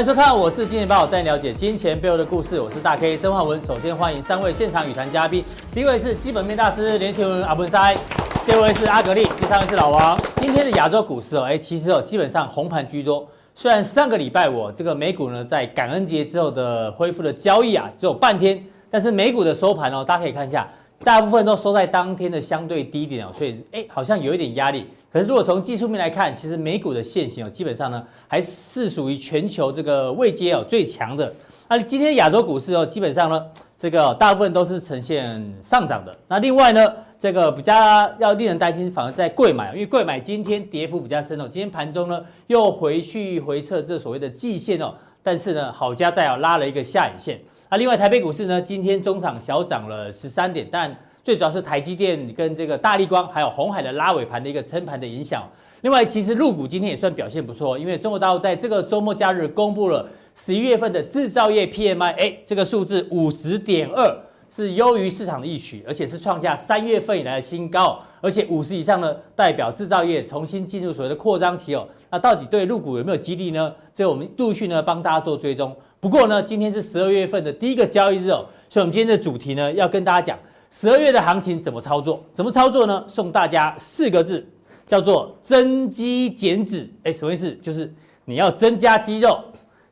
欢迎收看，我是金钱爆，带你了解金钱背后的故事。我是大 K 曾焕文。首先欢迎三位现场语谈嘉宾，第一位是基本面大师连前文阿文塞，第二位是阿格力，第三位是老王。今天的亚洲股市哦，哎，其实哦，基本上红盘居多。虽然上个礼拜我这个美股呢，在感恩节之后的恢复的交易啊，只有半天，但是美股的收盘哦，大家可以看一下，大部分都收在当天的相对低点哦，所以哎，好像有一点压力。可是，如果从技术面来看，其实美股的线型哦，基本上呢还是属于全球这个位阶哦最强的。那今天亚洲股市哦，基本上呢，这个大部分都是呈现上涨的。那另外呢，这个比较要令人担心，反而是在贵买，因为贵买今天跌幅比较深哦。今天盘中呢又回去回测这所谓的季线哦，但是呢，好家在哦拉了一个下影线。那另外台北股市呢，今天中场小涨了十三点，但最主要是台积电跟这个大立光，还有红海的拉尾盘的一个撑盘的影响。另外，其实陆股今天也算表现不错，因为中国大陆在这个周末假日公布了十一月份的制造业 PMI，哎，这个数字五十点二是优于市场的预期，而且是创下三月份以来的新高。而且五十以上呢，代表制造业重新进入所谓的扩张期哦。那到底对陆股有没有激励呢？这个我们陆续呢帮大家做追踪。不过呢，今天是十二月份的第一个交易日哦，所以我们今天的主题呢要跟大家讲。十二月的行情怎么操作？怎么操作呢？送大家四个字，叫做增肌减脂。哎，什么意思？就是你要增加肌肉，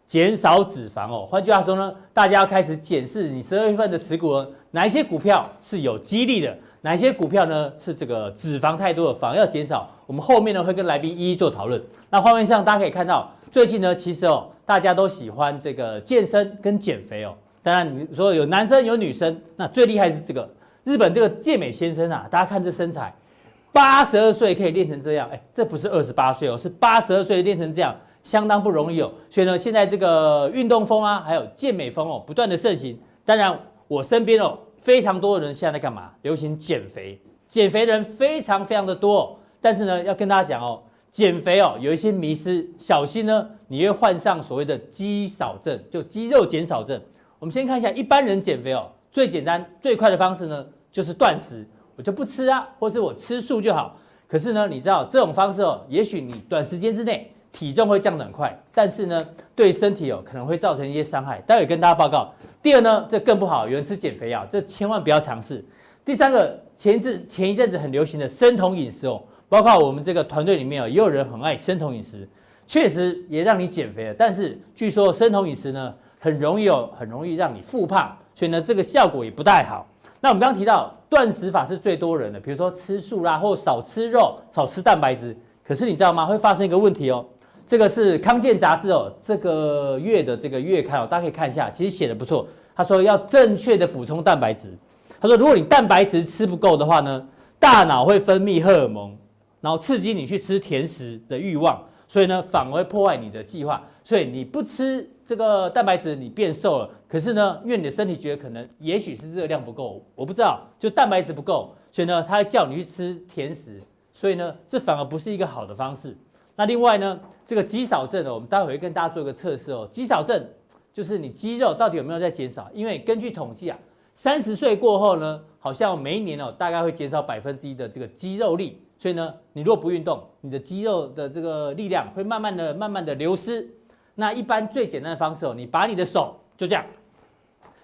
减少脂肪哦。换句话说呢，大家要开始检视你十二月份的持股，哪一些股票是有激励的，哪一些股票呢是这个脂肪太多的，反而要减少。我们后面呢会跟来宾一一做讨论。那画面上大家可以看到，最近呢其实哦，大家都喜欢这个健身跟减肥哦。当然你说有男生有女生，那最厉害是这个。日本这个健美先生啊，大家看这身材，八十二岁可以练成这样，哎，这不是二十八岁哦，是八十二岁练成这样，相当不容易哦。所以呢，现在这个运动风啊，还有健美风哦，不断的盛行。当然，我身边哦，非常多的人现在在干嘛？流行减肥，减肥的人非常非常的多哦。但是呢，要跟大家讲哦，减肥哦，有一些迷失，小心呢，你会患上所谓的肌少症，就肌肉减少症。我们先看一下一般人减肥哦，最简单最快的方式呢。就是断食，我就不吃啊，或是我吃素就好。可是呢，你知道这种方式哦，也许你短时间之内体重会降得很快，但是呢，对身体哦可能会造成一些伤害。待会跟大家报告。第二呢，这更不好，有人吃减肥药，这千万不要尝试。第三个，前一阵前一阵子很流行的生酮饮食哦，包括我们这个团队里面哦，也有人很爱生酮饮食，确实也让你减肥了。但是据说生酮饮食呢，很容易哦，很容易让你复胖，所以呢，这个效果也不太好。那我们刚刚提到断食法是最多人的，比如说吃素啦，或少吃肉、少吃蛋白质。可是你知道吗？会发生一个问题哦。这个是康健杂志哦，这个月的这个月刊哦，大家可以看一下，其实写的不错。他说要正确的补充蛋白质。他说，如果你蛋白质吃不够的话呢，大脑会分泌荷尔蒙，然后刺激你去吃甜食的欲望，所以呢，反而会破坏你的计划。所以你不吃。这个蛋白质你变瘦了，可是呢，因为你的身体觉得可能也许是热量不够，我不知道，就蛋白质不够，所以呢，他叫你去吃甜食，所以呢，这反而不是一个好的方式。那另外呢，这个肌少症呢，我们待会会跟大家做一个测试哦。肌少症就是你肌肉到底有没有在减少？因为根据统计啊，三十岁过后呢，好像每一年哦，大概会减少百分之一的这个肌肉力，所以呢，你如果不运动，你的肌肉的这个力量会慢慢的、慢慢的流失。那一般最简单的方式哦，你把你的手就这样，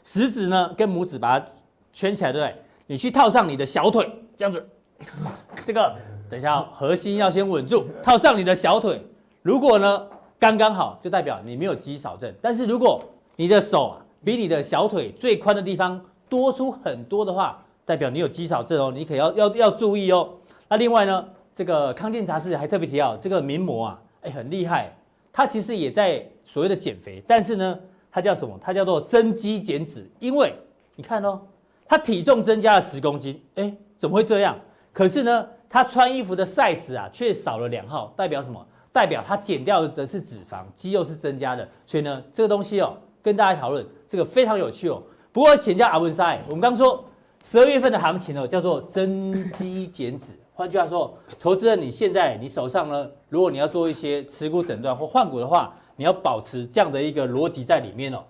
食指呢跟拇指把它圈起来，对不对？你去套上你的小腿，这样子，这个等一下，核心要先稳住，套上你的小腿。如果呢刚刚好，就代表你没有肌少症。但是如果你的手啊比你的小腿最宽的地方多出很多的话，代表你有肌少症哦，你可要要要注意哦。那另外呢，这个康健杂志还特别提到这个名模啊，哎，很厉害。他其实也在所谓的减肥，但是呢，他叫什么？他叫做增肌减脂。因为你看哦，他体重增加了十公斤，哎，怎么会这样？可是呢，他穿衣服的 size 啊，却少了两号，代表什么？代表他减掉的是脂肪，肌肉是增加的。所以呢，这个东西哦，跟大家讨论，这个非常有趣哦。不过请教阿文塞，我们刚说十二月份的行情哦，叫做增肌减脂。换句话说，投资人，你现在你手上呢，如果你要做一些持股诊断或换股的话，你要保持这样的一个逻辑在里面哦。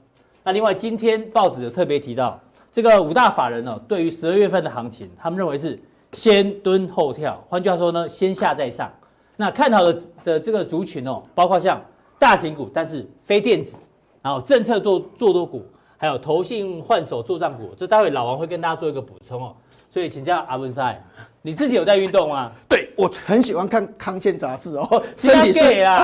那另外，今天报纸有特别提到，这个五大法人哦，对于十二月份的行情，他们认为是先蹲后跳。换句话说呢，先下再上。那看好的的这个族群哦，包括像大型股，但是非电子，然后政策做做多股，还有投信换手做账股，这待会老王会跟大家做一个补充哦。所以请教阿文赛，你自己有在运动吗？对，我很喜欢看康健杂志哦，身体是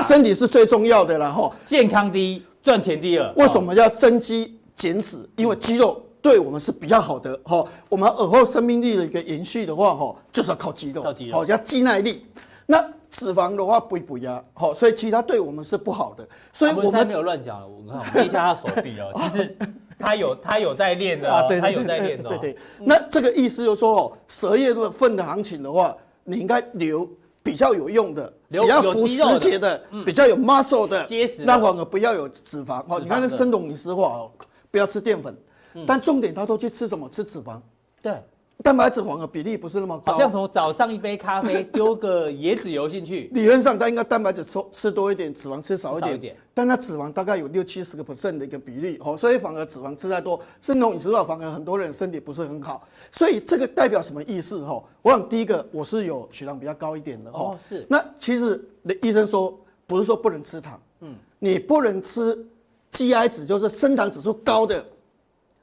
身体是最重要的啦哈，健康第一，赚钱第二。为什么要增肌减脂？因为肌肉对我们是比较好的哈，我们耳后生命力的一个延续的话哈，就是要靠肌肉，靠肌肉，好叫肌耐力。那脂肪的话不不压，好，所以其他对我们是不好的。所以我们没有乱讲，我看我一下他手臂哦，其实。他有他有在练的啊，对，他有在练的。对对，那这个意思就是说哦，十二月份的行情的话，你应该留比较有用的，比较符时节的，比较有 muscle 的，结实，那反而不要有脂肪。哦，你看那生酮饮食话哦，不要吃淀粉，但重点他都去吃什么？吃脂肪。对。蛋白质黄的比例不是那么高，好像什么早上一杯咖啡丢个椰子油进去，理论上它应该蛋白质吃吃多一点，脂肪吃少一点，点。但它脂肪大概有六七十个 percent 的一个比例，哦，所以反而脂肪吃太多，生酮饮食法反而很多人身体不是很好，所以这个代表什么意思？哈，我想第一个我是有血糖比较高一点的，哦，是，那其实医生说不是说不能吃糖，嗯，你不能吃 GI 值，就是升糖指数高的，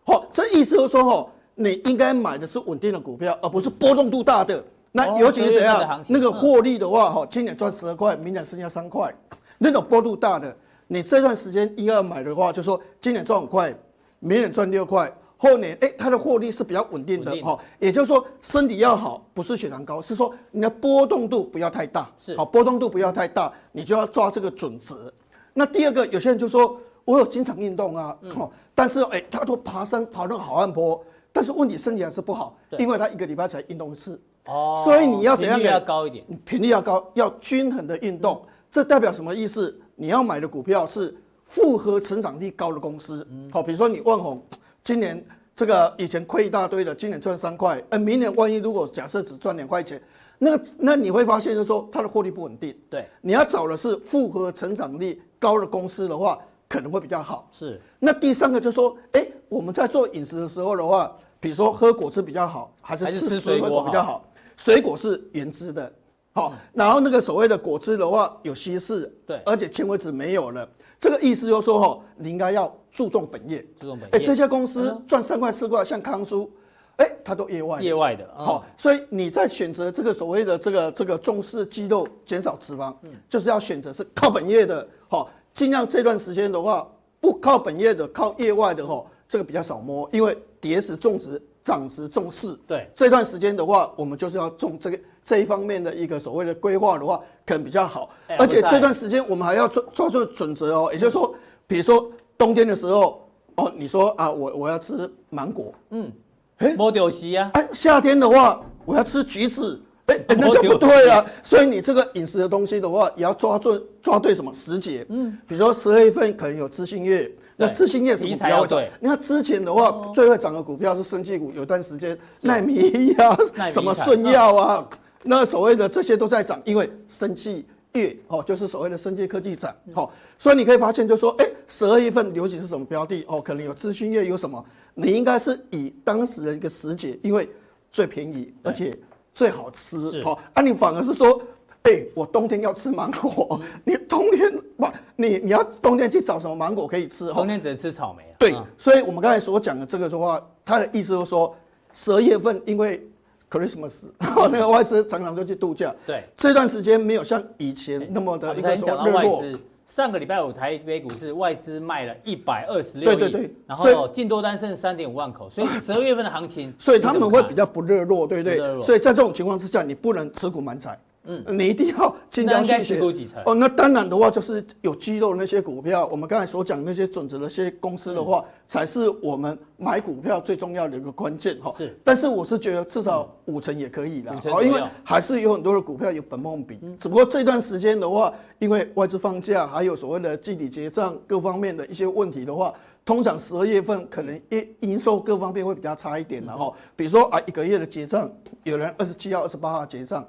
哦，这意思就是说，哦。你应该买的是稳定的股票，而不是波动度大的。那尤其是怎样？那个获利的话，哈，今年赚十二块，明年剩下三块，那种波动大的，你这段时间应该要买的话，就说今年赚五块，明年赚六块，后年哎，它的获利是比较稳定的，哈。也就是说，身体要好，不是血糖高，是说你的波动度不要太大，是好，波动度不要太大，你就要抓这个准则。那第二个，有些人就说，我有经常运动啊，哦，但是哎，他都爬山爬那个好汉坡。但是问题身体还是不好，因为他一个礼拜才运动一次，哦，所以你要怎样？频率要高一点，频率要高，要均衡的运动。这代表什么意思？你要买的股票是复合成长力高的公司，好，比如说你万宏，今年这个以前亏一大堆的，今年赚三块，呃，明年万一如果假设只赚两块钱，那个那你会发现就是说它的获利不稳定。对，你要找的是复合成长力高的公司的话。可能会比较好，是。那第三个就是说，哎，我们在做饮食的时候的话，比如说喝果汁比较好，还是吃水果比较好？水果是原汁的，好。然后那个所谓的果汁的话，有稀释，对，而且纤维质没有了。这个意思就是说，哈，你应该要注重本业，注重本业。哎，这家公司赚三块四块，像康叔，哎，它都业外，业外的，好。所以你在选择这个所谓的这个这个重视肌肉、减少脂肪，就是要选择是靠本业的，好。尽量这段时间的话，不靠本业的，靠业外的吼，这个比较少摸，因为跌时重质，涨时重势。对，这段时间的话，我们就是要重这个这一方面的一个所谓的规划的话，可能比较好。而且这段时间我们还要抓抓住准则哦，也就是说，比如说冬天的时候，哦，你说啊，我我要吃芒果，嗯，哎，摸掉西啊，哎，夏天的话，我要吃橘子。哎、欸欸，那就不对啊！所以你这个饮食的东西的话，也要抓住抓对什么时节。嗯，比如说十二月份可能有知性月，那知性月什么股票会涨？你看之前的话，最会涨的股票是生技股，有段时间奈米呀、什么顺药啊，那所谓的这些都在涨，因为生技月哦，就是所谓的生技科技涨。好，所以你可以发现，就说哎，十二月份流行是什么标的？哦，可能有知性月有什么？你应该是以当时的一个时节，因为最便宜，而且。最好吃，好啊！你反而是说，哎、欸，我冬天要吃芒果，嗯、你冬天不，你你要冬天去找什么芒果可以吃？冬天只能吃草莓啊。对，嗯、所以我们刚才所讲的这个的话，他的意思就是说，十二月份因为 Christmas，那个外资常常就去度假，对，这段时间没有像以前那么的一个热络。上个礼拜五台北股市外资卖了一百二十六亿，对对对，然后净多单剩三点五万口，所以 十二月份的行情，所以他们会比较不热络，对不对？所以在这种情况之下，你不能持股满载。嗯，你一定要精挑细选哦。那当然的话，就是有肌肉那些股票，我们刚才所讲那些准则的那些公司的话，才是我们买股票最重要的一个关键哈。是，但是我是觉得至少五成也可以啦，哦，因为还是有很多的股票有本梦比。只不过这段时间的话，因为外资放假，还有所谓的季底结账各方面的一些问题的话，通常十二月份可能营营收各方面会比较差一点的哈。比如说啊，一个月的结账，有人二十七号、二十八号结账。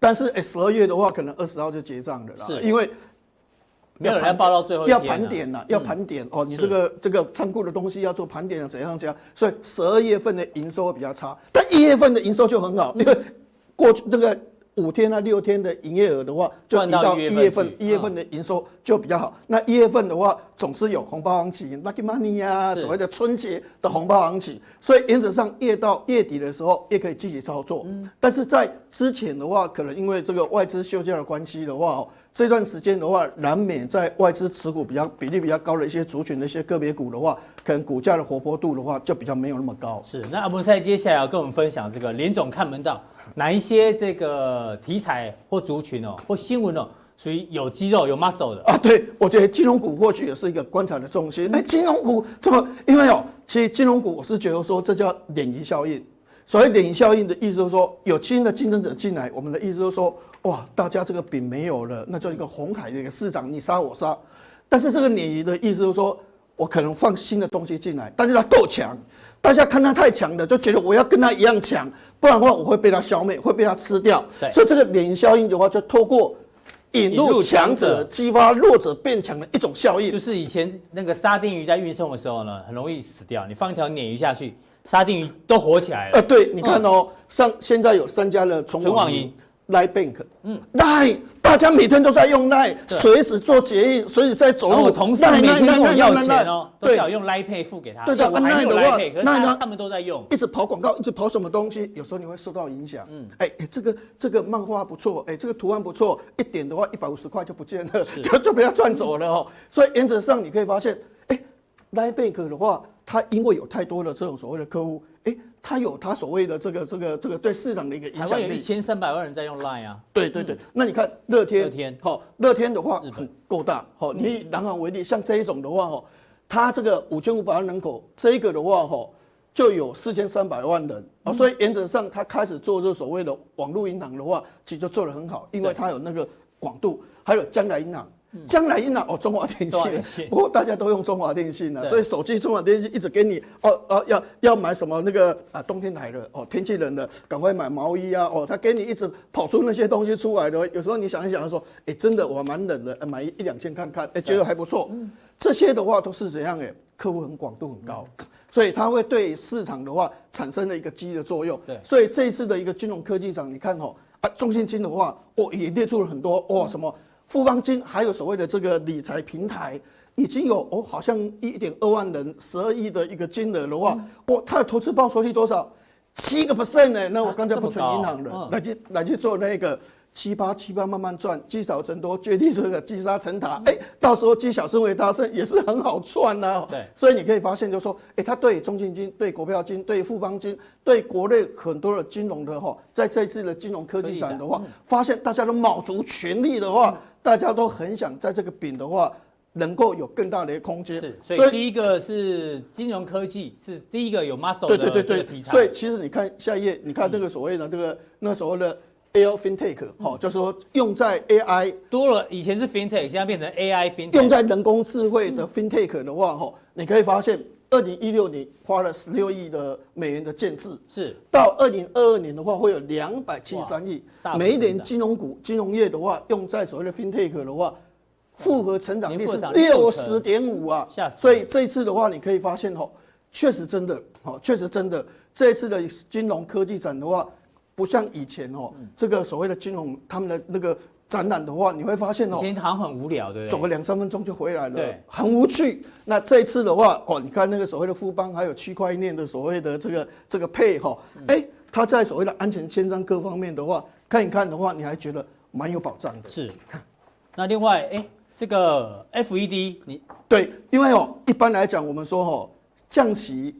但是诶，十二月的话，可能二十号就结账的啦，是。因为没有人报到最后要盘点了，要盘点哦，你这个这个仓库的东西要做盘点啊，怎样怎样，所以十二月份的营收会比较差，但一月份的营收就很好，因为过去那个五天啊六天的营业额的话，就移到一月份，一月份的营收就比较好。那一月份的话，总是有红包行情，lucky money 啊，所谓的春节的红包行情，所以原则上越到月底的时候，也可以积极操作。但是在之前的话，可能因为这个外资休假的关系的话，这段时间的话，难免在外资持股比较比例比较高的一些族群的一些个别股的话，可能股价的活泼度的话就比较没有那么高。是，那阿文赛接下来要跟我们分享这个林总看门道，哪一些这个题材或族群哦，或新闻哦，属于有肌肉有 muscle 的啊？对，我觉得金融股或许也是一个观察的重心。哎，金融股怎么？因为哦，其实金融股我是觉得说这叫鲶鱼效应。所谓鲶鱼效应的意思就是说，有新的竞争者进来，我们的意思就是说。哇，大家这个饼没有了，那叫一个红海的一个市场，你杀我杀。但是这个鲶鱼的意思就是说，我可能放新的东西进来，但是它够强，大家看它太强了，就觉得我要跟它一样强，不然的话我会被它消灭，会被它吃掉。对所以这个鲶鱼效应的话，就透过引入强者，激发弱者变强的一种效应。就是以前那个沙丁鱼在运送的时候呢，很容易死掉，你放一条鲶鱼下去，沙丁鱼都活起来了。呃，对，你看哦，像、嗯、现在有三家的纯网银。Line Bank，嗯，Line，大家每天都在用 Line，随时做捷运，随时在走路。我同事每天跟我要钱哦，都想用 Line Pay 付给他。对的，Line 的话，那呢，他们都在用，一直跑广告，一直跑什么东西，有时候你会受到影响。嗯，哎，这个这个漫画不错，哎，这个图案不错，一点的话一百五十块就不见了，就就被他赚走了哦。所以原则上你可以发现，哎，Line Bank 的话，它因为有太多的这种所谓的客户，哎。他有它所谓的这个这个这个对市场的一个影响力。台湾有一千三百万人在用 Line 啊。对对对，那你看乐天，乐天，好，乐天的话很够大，好，你以南航为例，像这一种的话，哈，它这个五千五百万人口，这个的话，哈，就有四千三百万人啊，所以原则上它开始做这所谓的网络银行的话，其实就做得很好，因为它有那个广度，还有将来银行。将来一拿哦，中华电信，不过大家都用中华电信了，所以手机中华电信一直给你哦哦，要要买什么那个啊冬天来了哦，天气冷了，赶快买毛衣啊哦，他给你一直跑出那些东西出来的，有时候你想一想说，哎，真的我蛮冷的，买一两件看看，哎，觉得还不错。这些的话都是怎样哎，客户很广度很高，所以它会对市场的话产生了一个激励的作用。对，所以这一次的一个金融科技展，你看哦啊，中信金的话，哦也列出了很多哦什么。富邦金还有所谓的这个理财平台，已经有哦，好像一点二万人，十二亿的一个金额的话，哦，它的投资报酬率多少？七个 percent 呢？那我刚才不存银行的，来去来去做那个。七八七八慢慢赚，积少成多，绝地这个积沙成塔。哎、欸，到时候积小胜为大胜也是很好赚呐、啊。对，所以你可以发现，就是说，哎、欸，他对中信金、对国票金、对富邦金、对国内很多的金融的哈，在这次的金融科技展的话，发现大家都卯足全力的话，大家都很想在这个饼的话，能够有更大的空间。是，所以第一个是金融科技，是第一个有 muscle 的对对对对，所以其实你看下一页，你看这个所谓的这个那时候的。AI FinTech，好，就是说用在 AI 多了，以前是 FinTech，现在变成 AI FinTech。用在人工智慧的 FinTech 的话，哈，你可以发现，二零一六年花了十六亿的美元的建制，是到二零二二年的话，会有两百七十三亿。每一年金融股、金融业的话，用在所谓的 FinTech 的话，复合成长率是六十点五啊。所以这一次的话，你可以发现，哈，确实真的，哈，确实真的，这一次的金融科技展的话。不像以前哦，这个所谓的金融他们的那个展览的话，你会发现哦，以前好像很无聊，对不对？走个两三分钟就回来了，对，很无趣。那这一次的话，哦，你看那个所谓的富邦，还有区块链的所谓的这个这个配哈，哎，它在所谓的安全签章各方面的话，看一看的话，你还觉得蛮有保障的。是。那另外，哎，这个 FED 你对，因为哦，一般来讲，我们说哦，降息。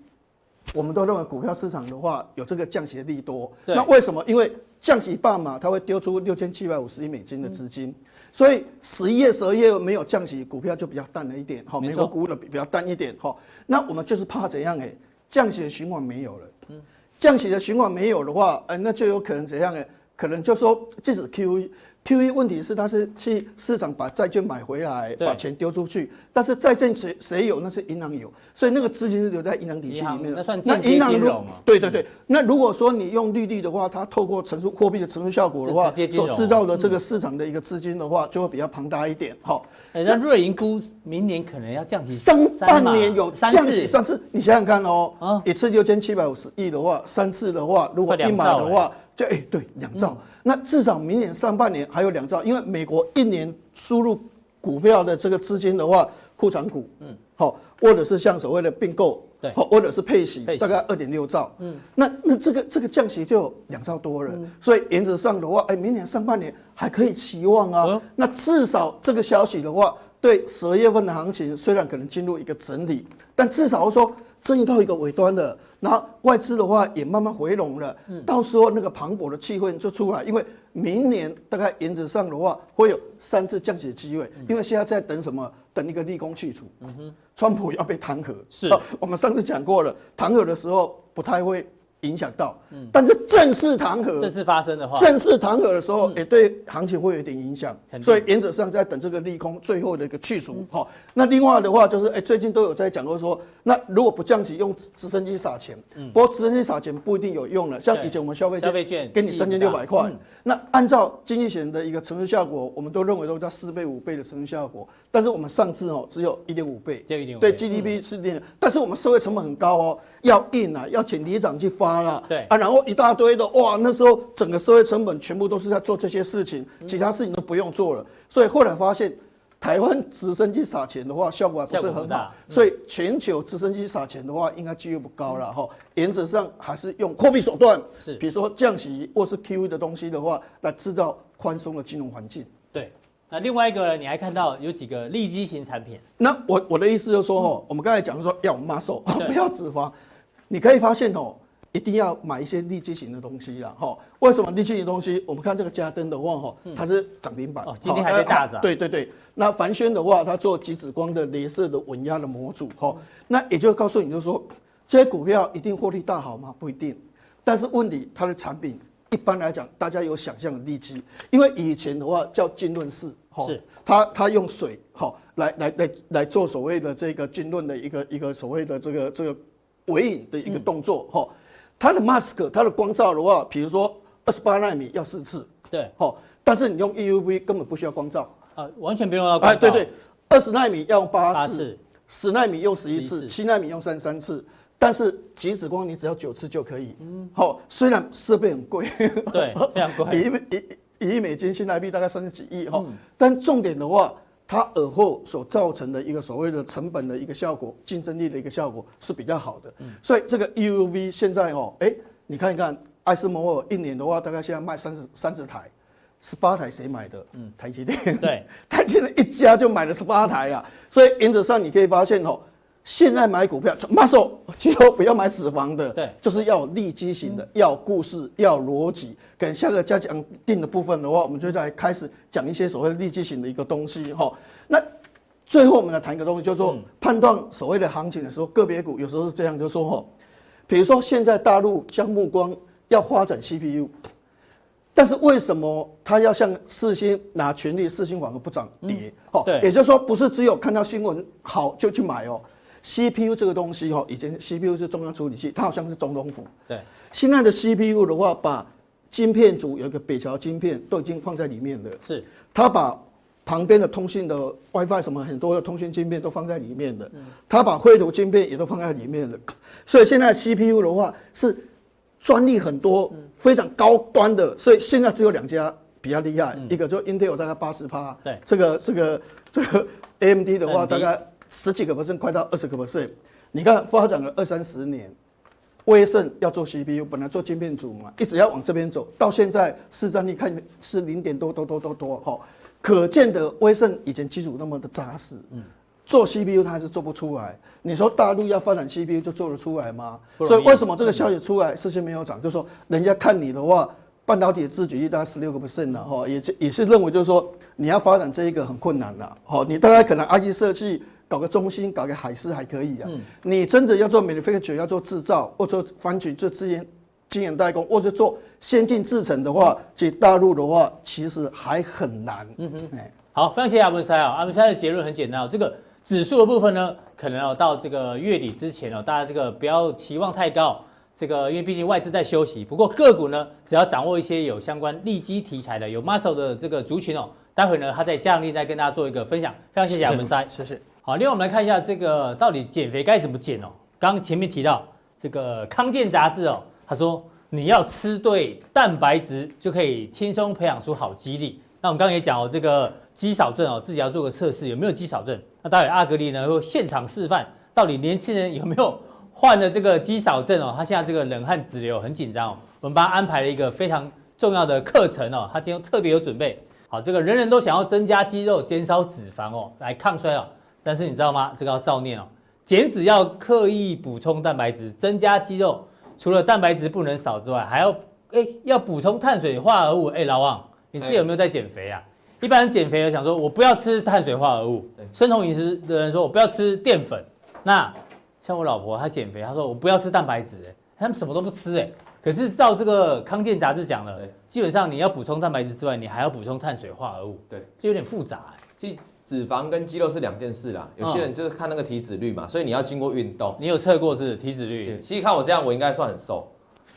我们都认为股票市场的话有这个降息的利多，那为什么？因为降息半嘛，它会丢出六千七百五十亿美金的资金，嗯、所以十一月、十二月没有降息，股票就比较淡了一点。好，美国股的比较淡一点。好，那我们就是怕怎样？哎，降息的循环没有了。嗯，降息的循环没有的话，呃，那就有可能怎样？哎，可能就说即使 QE。QE 问题是，它是去市场把债券买回来，把钱丢出去。但是债券谁谁有？那是银行有，所以那个资金是留在银行体系里面的。那算间接金融嘛？对对对。那如果说你用利率的话，它透过乘数货币的乘数效果的话，所制造的这个市场的一个资金的话，就会比较庞大一点。好，那瑞银估明年可能要降息，上半年有降息三次，你想想看哦，一次六千七百五十亿的话，三次的话，如果一买的话。就哎、欸，对，两兆、嗯。那至少明年上半年还有两兆，因为美国一年输入股票的这个资金的话，库存股，嗯，好，或者是像所谓的并购，对，或者是配息，大概二点六兆，嗯，那那这个这个降息就有两兆多了、嗯，所以原则上的话，哎、欸，明年上半年还可以期望啊、嗯。那至少这个消息的话，对十二月份的行情虽然可能进入一个整理，但至少说正遇到一个尾端了。然后外资的话也慢慢回笼了，到时候那个磅礴的气氛就出来，因为明年大概原则上的话会有三次降息的机会，因为现在在等什么？等一个立功去除。嗯哼，川普要被弹劾，是，我们上次讲过了，弹劾的时候不太会。影响到，嗯。但是正式弹劾，正式发生的话，正式弹劾的时候，也对行情会有一点影响，所以原则上在等这个利空最后的一个去除。好，那另外的话就是，哎，最近都有在讲过说，那如果不降息，用直升机撒钱，嗯。不过直升机撒钱不一定有用了。像以前我们消费券，券给你三千六百块，那按照经济学的一个乘数效果，我们都认为都叫四倍五倍的乘数效果，但是我们上次哦只有一点五倍，对 GDP 是这样，但是我们社会成本很高哦，要印啊，要请里长去发。对啊，然后一大堆的哇，那时候整个社会成本全部都是在做这些事情，其他事情都不用做了。所以后来发现，台湾直升机撒钱的话，效果还不是很好。所以全球直升机撒钱的话，应该几率不高了哈。原则上还是用货币手段，是比如说降息或是 QE 的东西的话，来制造宽松的金融环境。对，那另外一个你还看到有几个利基型产品。那我我的意思就是说哈，我们刚才讲说要 muscle，不要脂肪。你可以发现哦。一定要买一些利基型的东西啊，哈！为什么利基型的东西？我们看这个家登的话，哈，它是涨停板，哦，今天还在大涨。对对对，那凡轩的话，它做极紫光的镭射的稳压的模组，哈，那也就告诉你，就是说这些股票一定获利大好吗？不一定。但是问你，它的产品一般来讲，大家有想象的利基，因为以前的话叫浸润式，哈，是它它用水，哈，来来来来做所谓的这个浸润的一个一个所谓的这个这个尾影的一个动作，哈。它的 mask，它的光照的话，比如说二十八纳米要四次，对，好，但是你用 EUV 根本不需要光照，啊，完全不用要光照，哎，对对，二十纳米要用八次，十纳米用十一次，七纳米用三十三次，但是极紫光你只要九次就可以，嗯，好，虽然设备很贵，对，非常贵，一亿一一亿美金新台币大概三十几亿哈，但重点的话。它尔后所造成的一个所谓的成本的一个效果，竞争力的一个效果是比较好的。所以这个 EUV 现在哦，哎，你看一看，艾斯摩尔一年的话，大概现在卖三十三十台，十八台谁买的？嗯，台积电。对，台积电一家就买了十八台啊。所以原则上你可以发现哦。现在买股票，muscle，最后不要买脂肪的，对，就是要利基型的，要故事，要逻辑。等下个加强定的部分的话，我们就来开始讲一些所谓利基型的一个东西哈。那最后我们来谈一个东西，就是说判断所谓的行情的时候，个别股有时候是这样，就是说哈，比如说现在大陆将目光要发展 CPU，但是为什么它要向四星拿权力，四星反而不涨跌？哦，对，也就是说不是只有看到新闻好就去买哦。CPU 这个东西哈，以前 CPU 是中央处理器，它好像是总统府。对，现在的 CPU 的话，把晶片组有一个北桥晶片都已经放在里面了。是，它把旁边的通讯的 WiFi 什么很多的通讯晶片都放在里面的。它把绘图晶片也都放在里面的。所以现在 CPU 的话是专利很多，非常高端的。所以现在只有两家比较厉害，一个就 Intel 大概八十趴。对，这个这个这个 AMD 的话大概。十几个 percent，快到二十个 percent。你看发展了二三十年，威盛要做 CPU，本来做晶片组嘛，一直要往这边走，到现在市占率看是零点多多多多多哈，可见的威盛以前基础那么的扎实，嗯，做 CPU 它还是做不出来。你说大陆要发展 CPU 就做得出来吗？所以为什么这个消息出来，事情没有涨？就是说人家看你的话，半导体的自给率大概十六个 percent 了哈，也也是认为就是说你要发展这一个很困难了，好，你大概可能 IC 设计。搞个中心，搞个海思还可以啊。嗯、你真的要做 manufacture，要做制造，或者反取做资源晶圆代工，或者做先进制程的话，去大陆的话，其实还很难。嗯哼，哎，好，非常谢谢阿文塞啊。阿文塞的结论很简单，这个指数的部分呢，可能要到这个月底之前哦，大家这个不要期望太高。这个因为毕竟外资在休息，不过个股呢，只要掌握一些有相关利基题材的、有 muscle 的这个族群哦，待会呢，他在加强錠再跟大家做一个分享。非常谢谢阿文师，谢谢。好，另外我们来看一下这个到底减肥该怎么减哦。刚刚前面提到这个康健杂志哦，他说你要吃对蛋白质，就可以轻松培养出好肌力。那我们刚刚也讲哦，这个肌少症哦，自己要做个测试，有没有肌少症？那待会阿格力呢会现场示范，到底年轻人有没有患了这个肌少症哦？他现在这个冷汗直流，很紧张哦。我们帮他安排了一个非常重要的课程哦，他今天特别有准备。好，这个人人都想要增加肌肉、减少脂肪哦，来抗衰老。但是你知道吗？这个要照念哦，减脂要刻意补充蛋白质，增加肌肉。除了蛋白质不能少之外，还要哎要补充碳水化合物。哎，老王，你自己有没有在减肥啊？一般人减肥的想说，我不要吃碳水化合物。生酮饮食的人说，我不要吃淀粉。那像我老婆她减肥，她说我不要吃蛋白质。哎，他们什么都不吃。哎，可是照这个康健杂志讲了，基本上你要补充蛋白质之外，你还要补充碳水化合物。对，这有点复杂。其实脂肪跟肌肉是两件事啦。有些人就是看那个体脂率嘛，所以你要经过运动。你有测过是体脂率？其实看我这样，我应该算很瘦。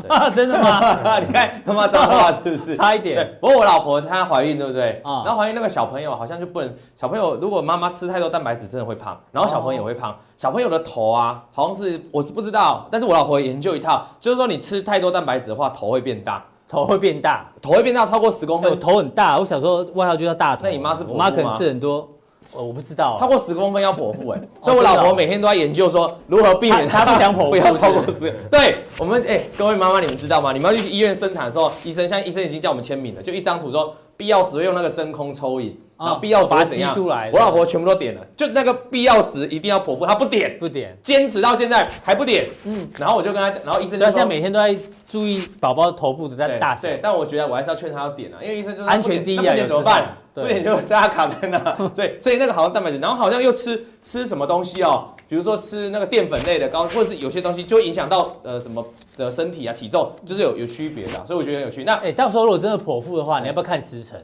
真的吗？你看他妈脏话是不是？差一点。对，不过我老婆她怀孕对不对？啊。然后怀孕那个小朋友好像就不能，小朋友如果妈妈吃太多蛋白质，真的会胖。然后小朋友也会胖。小朋友的头啊，好像是我是不知道，但是我老婆研究一套，就是说你吃太多蛋白质的话，头会变大，头会变大，头会变大超过十公分。我头很大，我小时候外号就叫大头。那你妈是？我妈可能吃很多。我不知道，超过十公分要剖腹哎，所以我老婆每天都在研究说如何避免她不想剖腹，不要超过十。对，我们哎，各位妈妈，你们知道吗？你们要去医院生产的时候，医生像医生已经叫我们签名了，就一张图说必要时会用那个真空抽引，然后必要时怎样？我老婆全部都点了，就那个必要时一定要剖腹，她不点，不点，坚持到现在还不点。嗯，然后我就跟她讲，然后医生就说现在每天都在注意宝宝头部的在大小。对，但我觉得我还是要劝她要点啊，因为医生就是安全第一啊，怎么办？不点就大家卡在那，对，所以那个好像蛋白质，然后好像又吃吃什么东西哦，比如说吃那个淀粉类的高，或者是有些东西就会影响到呃什么的身体啊体重，就是有有区别的，所以我觉得很有趣。那哎，到时候如果真的剖腹的话，你要不要看时辰？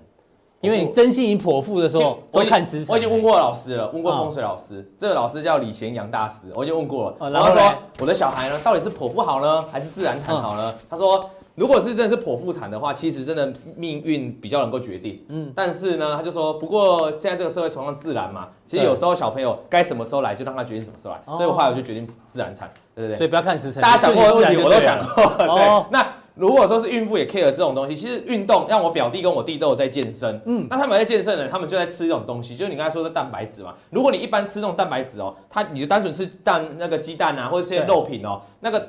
因为你真心已剖腹的时候，我看时辰。我已经问过老师了，问过风水老师，这个老师叫李贤阳大师，我已经问过了。然后说我的小孩呢，到底是剖腹好呢，还是自然产好呢？他说。如果是真的是剖腹产的话，其实真的命运比较能够决定。嗯，但是呢，他就说，不过现在这个社会崇尚自然嘛，其实有时候小朋友该什么时候来，就让他决定什么时候来。所以我后来我就决定自然产，对不对？所以不要看时辰。大家想过的问题我都想过。对。那如果说是孕妇也 care 这种东西，其实运动，让我表弟跟我弟都有在健身。嗯，那他们在健身呢，他们就在吃这种东西，就是你刚才说的蛋白质嘛。如果你一般吃这种蛋白质哦，他你就单纯吃蛋那个鸡蛋啊，或者这些肉品哦，那个。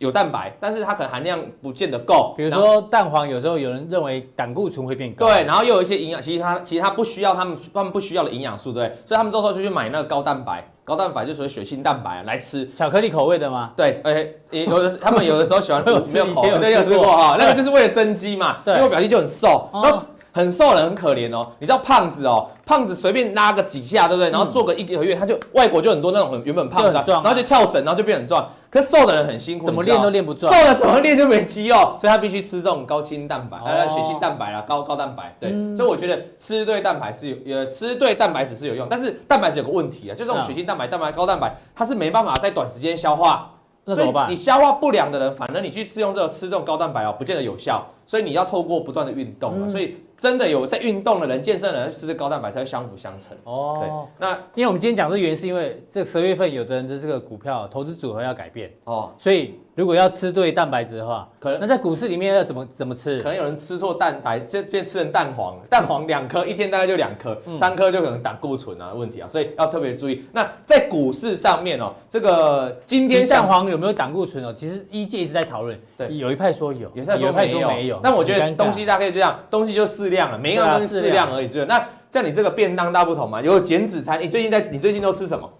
有蛋白，但是它可能含量不见得够。比如说蛋黄，有时候有人认为胆固醇会变高。对，然后又有一些营养，其实它其实它不需要他们他们不需要的营养素，对。所以他们这时候就去买那个高蛋白，高蛋白就属于血清蛋白来吃。巧克力口味的吗？对，哎，有的他们有的时候喜欢 没有口味，对，有吃过哈，那个就是为了增肌嘛。对，因为我表弟就很瘦，然后很瘦的人很可怜哦。你知道胖子哦。胖子随便拉个几下，对不对？然后做个一个月，他就外国就很多那种原本胖子，然后就跳绳，然后就变很壮。可是瘦的人很辛苦，怎么练都练不壮。瘦了怎么练就没肌肉，所以他必须吃这种高清蛋白，呃，血清蛋白啊，高高蛋白。对，所以我觉得吃对蛋白是有，呃，吃对蛋白质是有用。但是蛋白质有个问题啊，就这种血清蛋白、蛋白高蛋白，它是没办法在短时间消化。那怎么办？你消化不良的人，反正你去试用这个吃这种高蛋白哦，不见得有效。所以你要透过不断的运动，所以。真的有在运动的人、健身的人吃高蛋白才会相辅相成。哦。对，那因为我们今天讲这原因，是因为这十月份有的人的这个股票投资组合要改变。哦，所以如果要吃对蛋白质的话，可能那在股市里面要怎么怎么吃？可能有人吃错蛋白，这变吃成蛋黄，蛋黄两颗，一天大概就两颗，三颗就可能胆固醇啊问题啊，所以要特别注意。那在股市上面哦，这个今天蛋黄有没有胆固醇哦？其实医界一直在讨论，对，有一派说有，有一派说没有。那我觉得东西大概就这样，东西就适量了，每一样东西适量而已。就那像你这个便当大不同嘛，有减脂餐。你最近在，你最近都吃什么？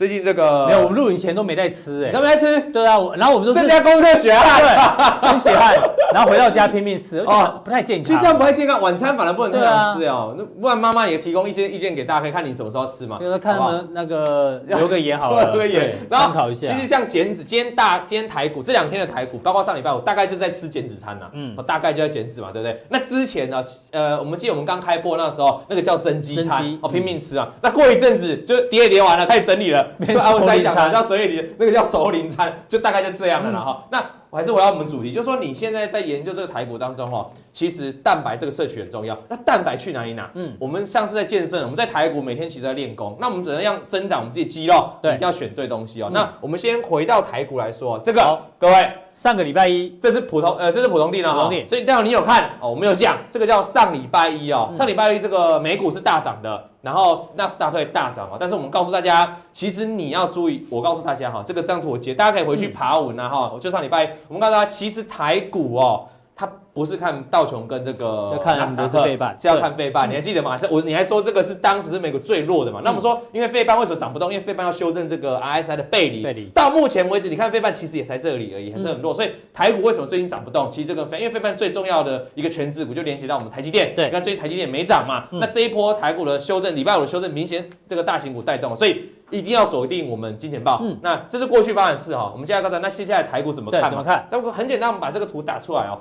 最近这个没有，我们录影前都没在吃，哎，都没在吃。对啊，然后我们都增加工作血汗，对，很血汗，然后回到家拼命吃，哦，不太健康。其实这样不太健康，晚餐反而不能这样吃哦。那不然妈妈也提供一些意见给大家，可以看你什么时候吃嘛。就是看他们那个留个言好了，留个言，参考一下。其实像减脂，今天大，今天台股这两天的台股，包括上礼拜五，大概就在吃减脂餐呐。嗯，我大概就在减脂嘛，对不对？那之前呢，呃，我们记得我们刚开播那时候，那个叫增肌餐，哦，拼命吃啊。那过一阵子就跌也跌完了，开始整理了，就 阿文在讲。叫十月底，那个叫熟龄餐，就大概就这样的了哈。嗯、那我还是回到我们主题，就是说你现在在研究这个台股当中哈，其实蛋白这个摄取很重要。那蛋白去哪里拿？嗯，我们像是在健身，我们在台股每天其实在练功，那我们怎么样增长我们自己肌肉？对，一定要选对东西哦。那我们先回到台股来说，这个各位。上个礼拜一，这是普通呃，这是普通地呢哈，所以待会你有看哦，我没有讲，这个叫上礼拜一哦，上礼拜一这个美股是大涨的，然后纳斯达克也大涨嘛，但是我们告诉大家，其实你要注意，我告诉大家哈，这个这样子我截，大家可以回去爬文啊哈，我就上礼拜，我们告诉大家，其实台股哦。它不是看道琼跟这个，要看的是费半，是要看费半。你还记得吗？我你还说这个是当时是美国最弱的嘛？那我们说，因为费半为什么涨不动？因为费半要修正这个 RSI 的背离。背离。到目前为止，你看费半其实也在这里而已，还是很弱。所以台股为什么最近涨不动？其实这个费，因为费半最重要的一个全值股就连接到我们台积电。对。你看最近台积电没涨嘛？那这一波台股的修正，礼拜五的修正明显这个大型股带动，所以一定要锁定我们金钱豹。嗯。那这是过去发展式哈，我们接下来告诉那接下来台股怎么看？怎么看？那很简单，我们把这个图打出来哦。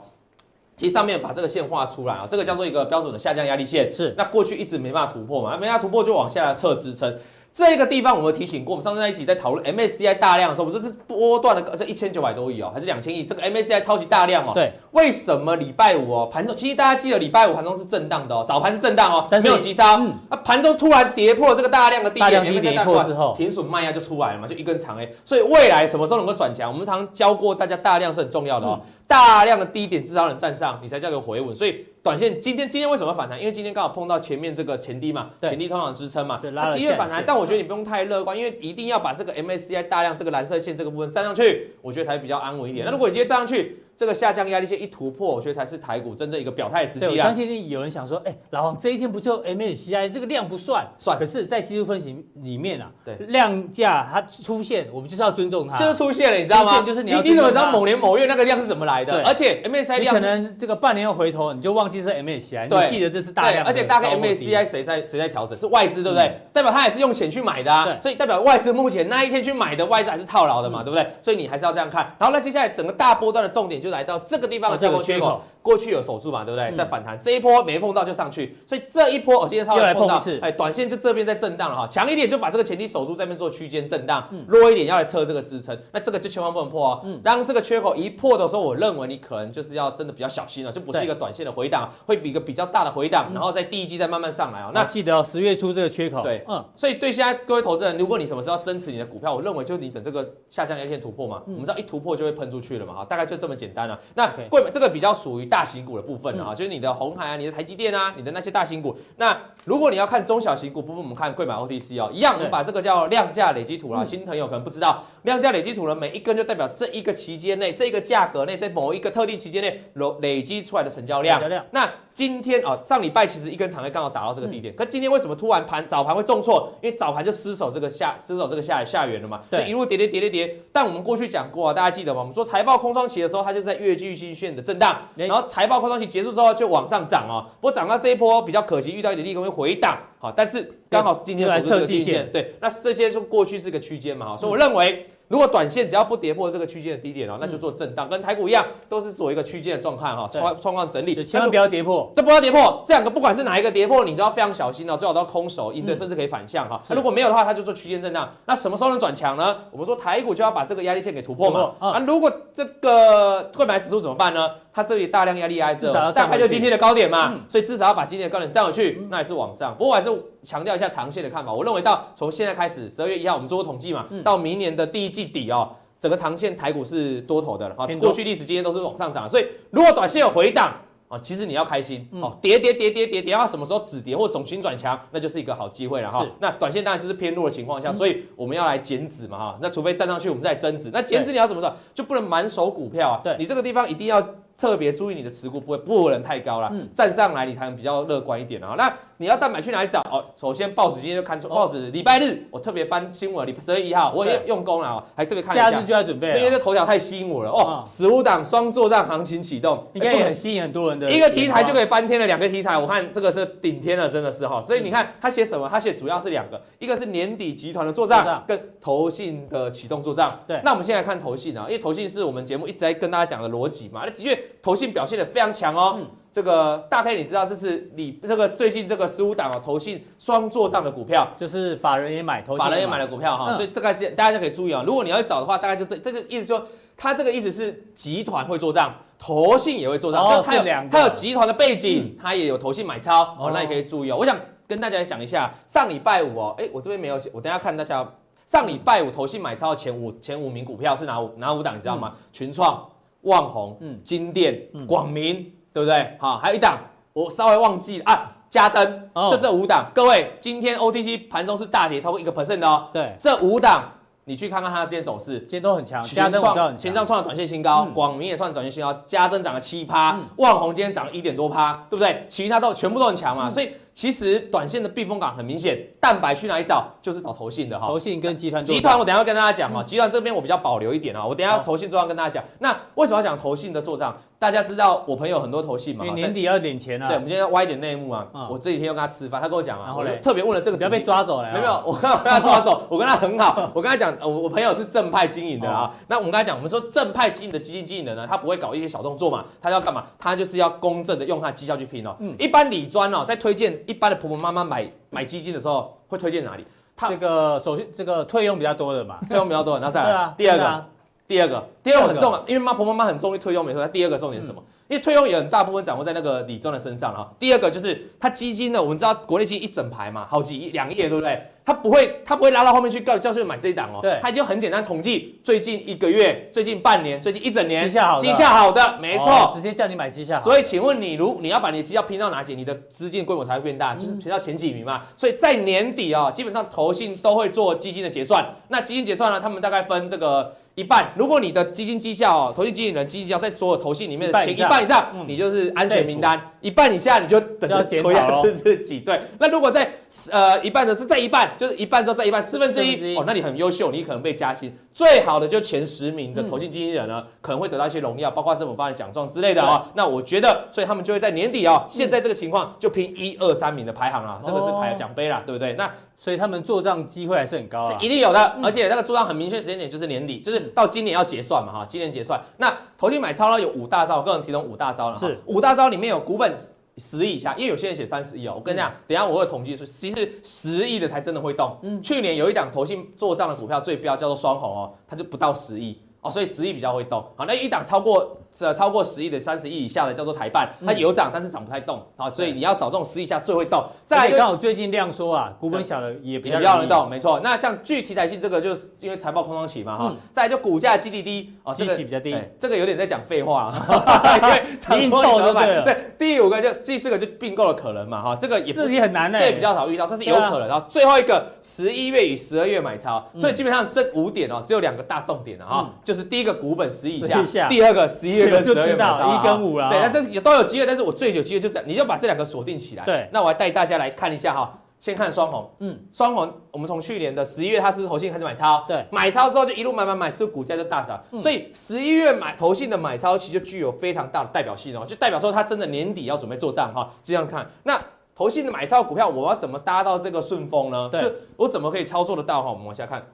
其实上面把这个线画出来啊，这个叫做一个标准的下降压力线。是，那过去一直没办法突破嘛，没办法突破就往下来测支撑。这个地方我们提醒过，我们上次在一起在讨论 MSCI 大量的时候，我们说这是波段的，这一千九百多亿哦，还是两千亿？这个 MSCI 超级大量哦。对。为什么礼拜五哦盘中？其实大家记得礼拜五盘中是震荡的哦，早盘是震荡哦，但是没有急杀。嗯。那盘中突然跌破这个大量的低点，MSCI 跌破之后，停损卖压就出来了嘛，就一根长 A。所以未来什么时候能够转强？我们常教过大家，大量是很重要的哦。大量的低点至少能站上，你才叫做回稳。所以短线今天今天为什么反弹？因为今天刚好碰到前面这个前低嘛，前低通常支撑嘛，它今天反弹。但我觉得你不用太乐观，因为一定要把这个 MACI 大量这个蓝色线这个部分站上去，我觉得才比较安稳一点。那如果你今天站上去，这个下降压力线一突破，我觉得才是台股真正一个表态时机啊！我相信有人想说，哎，老王这一天不就 MSCI 这个量不算算，可是，在技术分析里面啊，对量价它出现，我们就是要尊重它，就是出现了，你知道吗？就是你要你怎么知道某年某月那个量是怎么来的？而且 MSCI 量可能这个半年要回头，你就忘记是 MSCI，你记得这是大量。而且大概 MSCI 谁在谁在调整？是外资对不对？代表他也是用钱去买的啊，所以代表外资目前那一天去买的外资还是套牢的嘛，对不对？所以你还是要这样看。然后那接下来整个大波段的重点就来到这个地方。这个缺口过去有守住嘛，对不对？在反弹，这一波没碰到就上去，所以这一波我今天稍微碰到，哎，短线就这边在震荡了哈，强一点就把这个前提守住，这边做区间震荡，弱一点要来测这个支撑，那这个就千万不能破哦。当这个缺口一破的时候，我认为你可能就是要真的比较小心了，就不是一个短线的回档，会比一个比较大的回档，然后在第一季再慢慢上来哦。那记得哦，十月初这个缺口，对，嗯，所以对现在各位投资人，如果你什么时候要增持你的股票，我认为就是你等这个下降压力线突破嘛，我们知道一突破就会喷出去了嘛，哈，大概就这么简单了。那贵买这个比较属于。大型股的部分啊，就是你的红海啊，你的台积电啊，你的那些大型股。那如果你要看中小型股部分，我们看柜买 OTC 哦，一样，我们把这个叫量价累积图啦。新朋友可能不知道，量价累积图呢，每一根就代表这一个期间内，这个价格内，在某一个特定期间内累累积出来的成交量。那今天啊，上礼拜其实一根长黑刚好打到这个地点，可今天为什么突然盘早盘会重挫？因为早盘就失守这个下失守这个下下缘了嘛，对，一路跌跌跌跌跌。但我们过去讲过啊，大家记得吗？我们说财报空窗期的时候，它就是在月季线的震荡，然后财报空窗期结束之后就往上涨哦。不过涨到这一波比较可惜，遇到一点利空会回档，好，但是刚好今天守住这个季线，对，那这些是过去是个区间嘛，所以我认为。如果短线只要不跌破这个区间的低点哦，那就做震荡，跟台股一样，都是做一个区间的状态哈，创创况整理，千万不要跌破，这不要跌破，这两个不管是哪一个跌破，你都要非常小心哦，最好都要空手应对，甚至可以反向哈。那如果没有的话，它就做区间震荡。那什么时候能转强呢？我们说台股就要把这个压力线给突破嘛。啊，如果这个柜买指数怎么办呢？它这里大量压力挨着，大概就今天的高点嘛，所以至少要把今天的高点站回去，那也是往上。不过我还是强调一下长线的看法，我认为到从现在开始，十二月一号我们做过统计嘛，到明年的第一季底哦。整个长线台股是多头的了，哈，过去历史经验都是往上涨，所以如果短线有回档啊，其实你要开心哦，跌跌跌跌跌跌到什么时候止跌或重新转强，那就是一个好机会了哈。那短线当然就是偏弱的情况下，所以我们要来减止嘛哈，那除非站上去我们再增资，那减止你要怎么做？就不能满手股票啊，对，你这个地方一定要特别注意你的持股不会不能太高了，站上来你才能比较乐观一点啊。那你要蛋白去哪里找？哦，首先报纸今天就看出，报纸礼拜日我特别翻新闻，礼十月一号我也用功了哦，还特别看一下。假日就要准备，因为这头条太吸引我了哦。十五档双作战行情启动，应该也很吸引很多人的。一个题材就可以翻天了，两个题材我看这个是顶天了，真的是哈。所以你看他写什么？他写主要是两个，一个是年底集团的作战，跟投信的启动作战。对，那我们现在看投信啊，因为投信是我们节目一直在跟大家讲的逻辑嘛。那的确投信表现的非常强哦。这个大概你知道，这是你这个最近这个十五档哦，投信双做账的股票，就是法人也买，投信法人也买了股票哈，所以这个大家就可以注意啊。如果你要去找的话，大概就这，这就意思说，它这个意思是集团会做账，投信也会做账，哦就它有是两个它有集团的背景，它也有投信买超哦哦，那也可以注意哦。我想跟大家讲一下，上礼拜五哦，哎，我这边没有写，我等一下看大家。上礼拜五投信买超前五前五名股票是哪五哪五档？你知道吗？群创、旺宏、嗯金店、广明，对不对？好，还有一档我稍微忘记了啊，嘉登，哦就这五档。各位，今天 OTC 盘中是大跌超过一个 percent 的哦。对，这五档你去看看它今天走势，今天都很强，群嘉登我知道很群创了短线新高，嗯广明也创短线新高，嘉登涨了七趴，旺宏今天涨了一点多趴，对不对？其他都全部都很强嘛，所以其实短线的避风港很明显，蛋白去哪里找？就是找投信的哈。投信跟集团集团我等一下会跟大家讲哦，集团这边我比较保留一点啊，我等一下投信做账跟大家讲。那为什么要讲投信的做账？大家知道我朋友很多投信嘛，因为年底要领钱啊，对，我们今天要挖一点内幕啊嗯。我这几天又跟他吃饭，他跟我讲啊，然后就特别问了这个不要被抓走了，没有没有，我刚刚被他抓走，我跟他很好，我跟他讲，呃我我朋友是正派经营的啊。那我们刚才讲，我们说正派经营的基金经理人呢，他不会搞一些小动作嘛，他要干嘛？他就是要公正的用他的绩效去拼哦。一般理专哦，在推荐一般的婆婆妈妈买买基金的时候，会推荐哪里？他这个首先这个退用比较多的嘛，推用比较多，然后再来啊，第二个啊，第二个，第二个很重要，因为妈婆妈妈很重于退休，没错。那第二个重点是什么？因为退休也很大部分掌握在那个李庄的身上啊。第二个就是它基金呢，我们知道国内基金一整排嘛，好几亿、两亿，对不对？它不会，它不会拉到后面去告教授买这一档哦。对它已经很简单统计，最近一个月、最近半年、最近一整年绩效好的绩效好的，没错。哦直接叫你买绩效，所以，请问你，如你要把你的绩效拼到哪些，你的资金规模才会变大，就是拼到前几名嘛。所以在年底啊、哦，基本上投信都会做基金的结算。那基金结算呢，他们大概分这个一半。如果你的基金绩效哦，投信经理人基金绩效在所有投信里面的前一半以上，嗯你就是安全名单；一半以下，你就等着就要检讨回来咯吃自己。对，那如果在呃一半的是在一半，就是一半之后在一半，四分之一一哦，那你很优秀，你可能被加薪。最好的就前十名的投信经理人呢，可能会得到一些荣耀，包括政府发的奖状之类的哦。那我觉得，所以他们就会在年底哦，现在这个情况就拼一二三名的排行啊，这个是排奖杯啦，对不对？那所以他们做账机会还是很高啊。是一定有的，而且那个做账很明确时间点就是年底，就是到今年要结算嘛哈，今年结算。那投信买超呢有五大招，我个人提供五大招了哈。是。五大招里面有股本十亿以下，因为有些人写三十亿哦，我跟你讲，等一下我会统计说，其实十亿的才真的会动。去年有一档投信做账的股票最标叫做双红哦，它就不到十亿。哦，所以十亿比较会动，好，那一档超过呃超过十亿的三十亿以下的叫做台办，它有涨，但是涨不太动，啊，所以你要找这种十亿以下最会动。再来刚好最近量缩啊，股本小的也比比较能动，没错。那像具题材性这个，就是因为财报空窗期嘛，哈、嗯。再来就股价基底低哦，这个基期比较低。哎这个有点在讲废话啊，因为长硬波怎么办？对对，第五个就第四个就并购的可能嘛，哈，这个也不这也很难呢，这也比较少遇到，这是有可能。然后最后一个十一月与十二月买超，所以基本上这五点哦，只有两个大重点了哈，就是第一个股本十亿以10下以下，第二个十一月跟十二月买超就知道一跟五了对，哦那这也都有机会，但是我最有机会就这样，你就把这两个锁定起来。对那我来带大家来看一下哈。先看双红，嗯嗯，双红，我们从去年的十一月，它是投信开始买超，对买超之后就一路买买买，是股价就大涨？所以十一月买投信的买超，其实就具有非常大的代表性哦，就代表说它真的年底要准备做账哈。这样看，那投信的买超股票，我要怎么搭到这个顺风呢？对就我怎么可以操作得到哈？我们往下看。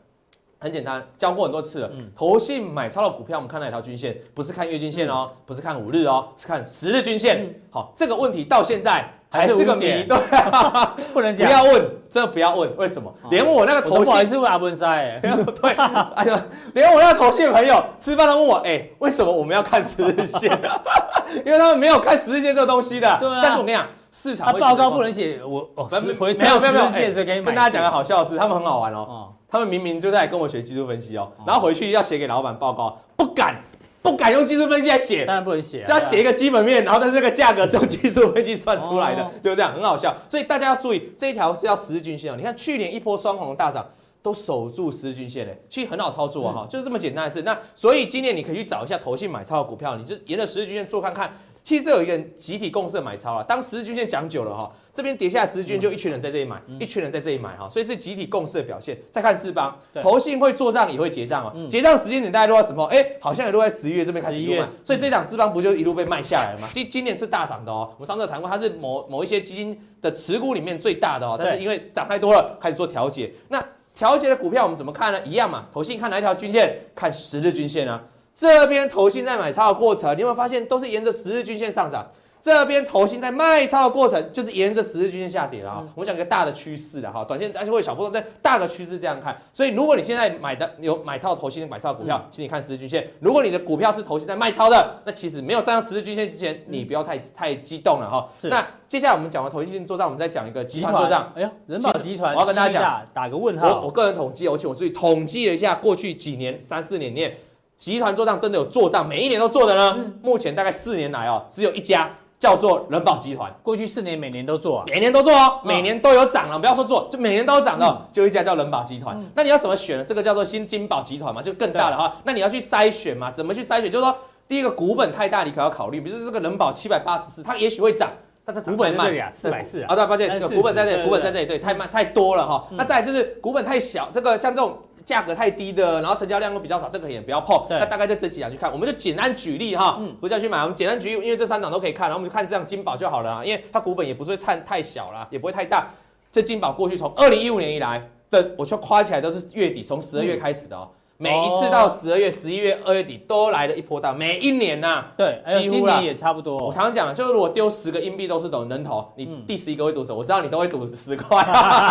很简单，教过很多次了。投信买超的股票，我们看哪条均线？不是看月均线哦，不是看五日哦，是看十日均线。好，这个问题到现在还是个谜。对啊，不能讲，不要问，真的不要问，为什么？连我那个投我都不好意信，思问阿文塞，哎，对，哎呀，连我那个投信的 朋友吃饭都问我，哎，为什么我们要看十日线？因为他们没有看十日线这个东西的。对啊但是我跟你讲，市场他报告不能写我哦，没有没有没有，十日线所以给你买跟大家讲个好笑的事，他们很好玩哦。哦，他们明明就在跟我学技术分析哦，然后回去要写给老板报告，不敢，不敢用技术分析来写当，然不能写啊，只要写一个基本面，然后但是这个价格是用技术分析算出来的哦，就是这样，很好笑。所以大家要注意，这一条是要十日均线哦。你看去年一波双红大涨，都守住十日均线嘞，其实很好操作啊哈，就是这么简单的事。那所以今年你可以去找一下投信买超的股票，你就沿着十日均线做看看。其实这有一个集体共识的买超了，当十日均线讲久了哈，这边跌下来十日均线就一群人在这里买，一群人在这里买哈，所以是集体共识的表现。再看智邦，投信会做账也会结账哦，结账时间点大概落在什么？哎，好像也落在十一月这边开始11月一路卖，所以这档智邦不就一路被卖下来了吗？今今年是大涨的哦，我们上次有谈过，它是某某一些基金的持股里面最大的哦，但是因为涨太多了，开始做调节。那调节的股票我们怎么看呢？一样嘛，投信看哪一条均线？看十日均线啊。这边投信在买超的过程，你有没有发现都是沿着十日均线上涨？这边投信在卖超的过程，就是沿着十日均线下跌了啊。我们讲一个大的趋势了哈，短线而且会有小波动，但大的趋势这样看。所以如果你现在买的有买套投信买超的股票，请你看十日均线。如果你的股票是投信在卖超的，那其实没有站上十日均线之前，你不要太太激动了哈。那接下来我们讲完投信做账，我们再讲一个集团做账。哎呦，人保集团，我要跟大家讲，打个问号。我我个人统计，而且我注意统计了一下过去几年三四年内集团做账真的有做账，每一年都做的呢。目前大概四年来哦，只有一家。叫做人保集团，过去四年每年都做，啊，每年都做哦，每年都有涨了，不要说做，就每年都有涨的，就一家叫人保集团。那你要怎么选呢？这个叫做新金宝集团嘛，就更大了哈，那你要去筛选嘛？怎么去筛选？就是说，第一个股本太大，你可要考虑，比如说这个人保七百八十四，它也许会涨，但它股本慢，四百四啊，对，抱歉，股本在这里，股本在这里，对，太慢太多了哈。那再来就是股本太小，这个像这种。价格太低的，然后成交量又比较少，这个也不要碰。那大概就这几档去看，我们就简单举例哈，不叫去买，我们简单举例，因为这三档都可以看，然后我们就看这样金宝就好了，因为它股本也不是太太小啦，也不会太大。这金宝过去从二零一五年以来的，我就夸起来都是月底，从十二月开始的哦。每一次到十二月、十一月、二月底都来了一波大，每一年呐，对，几乎也差不多。我常常讲，就是如果丢十个硬币都是赌人头，你第十一个会赌什么？我知道你都会赌十块，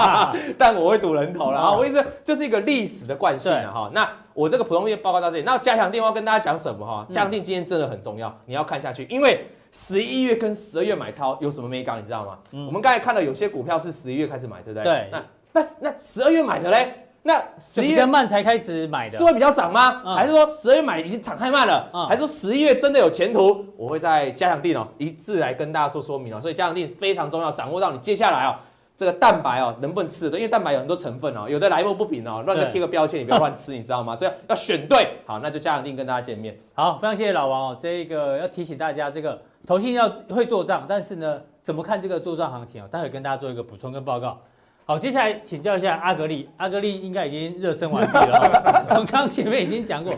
但我会赌人头了啊！我意思就是一个历史的惯性了哈。那我这个普通面报告到这里，那加强錠要跟大家讲什么哈？加强錠今天真的很重要，你要看下去，因为十一月跟十二月买超有什么眉角，你知道吗？我们刚才看到有些股票是十一月开始买，对不对？对。那那那十二月买的嘞？那十一月慢才开始买的，是会比较涨吗？还是说十二月买已经涨太慢了？还是说十一月真的有前途？我会在加强定哦，一致来跟大家说说明哦。所以加强定非常重要，掌握到你接下来哦，这个蛋白哦能不能吃的？因为蛋白有很多成分哦，有的来路不平哦，乱个贴个标签，你不要乱吃，你知道吗？所以要选对。好，那就加强定跟大家见面。好，非常谢谢老王哦。这个要提醒大家，这个投信要会做账，但是呢，怎么看这个做账行情哦？待会跟大家做一个补充跟报告。好，接下来请教一下阿格力，阿格力应该已经热身完毕了。我们刚前面已经讲过，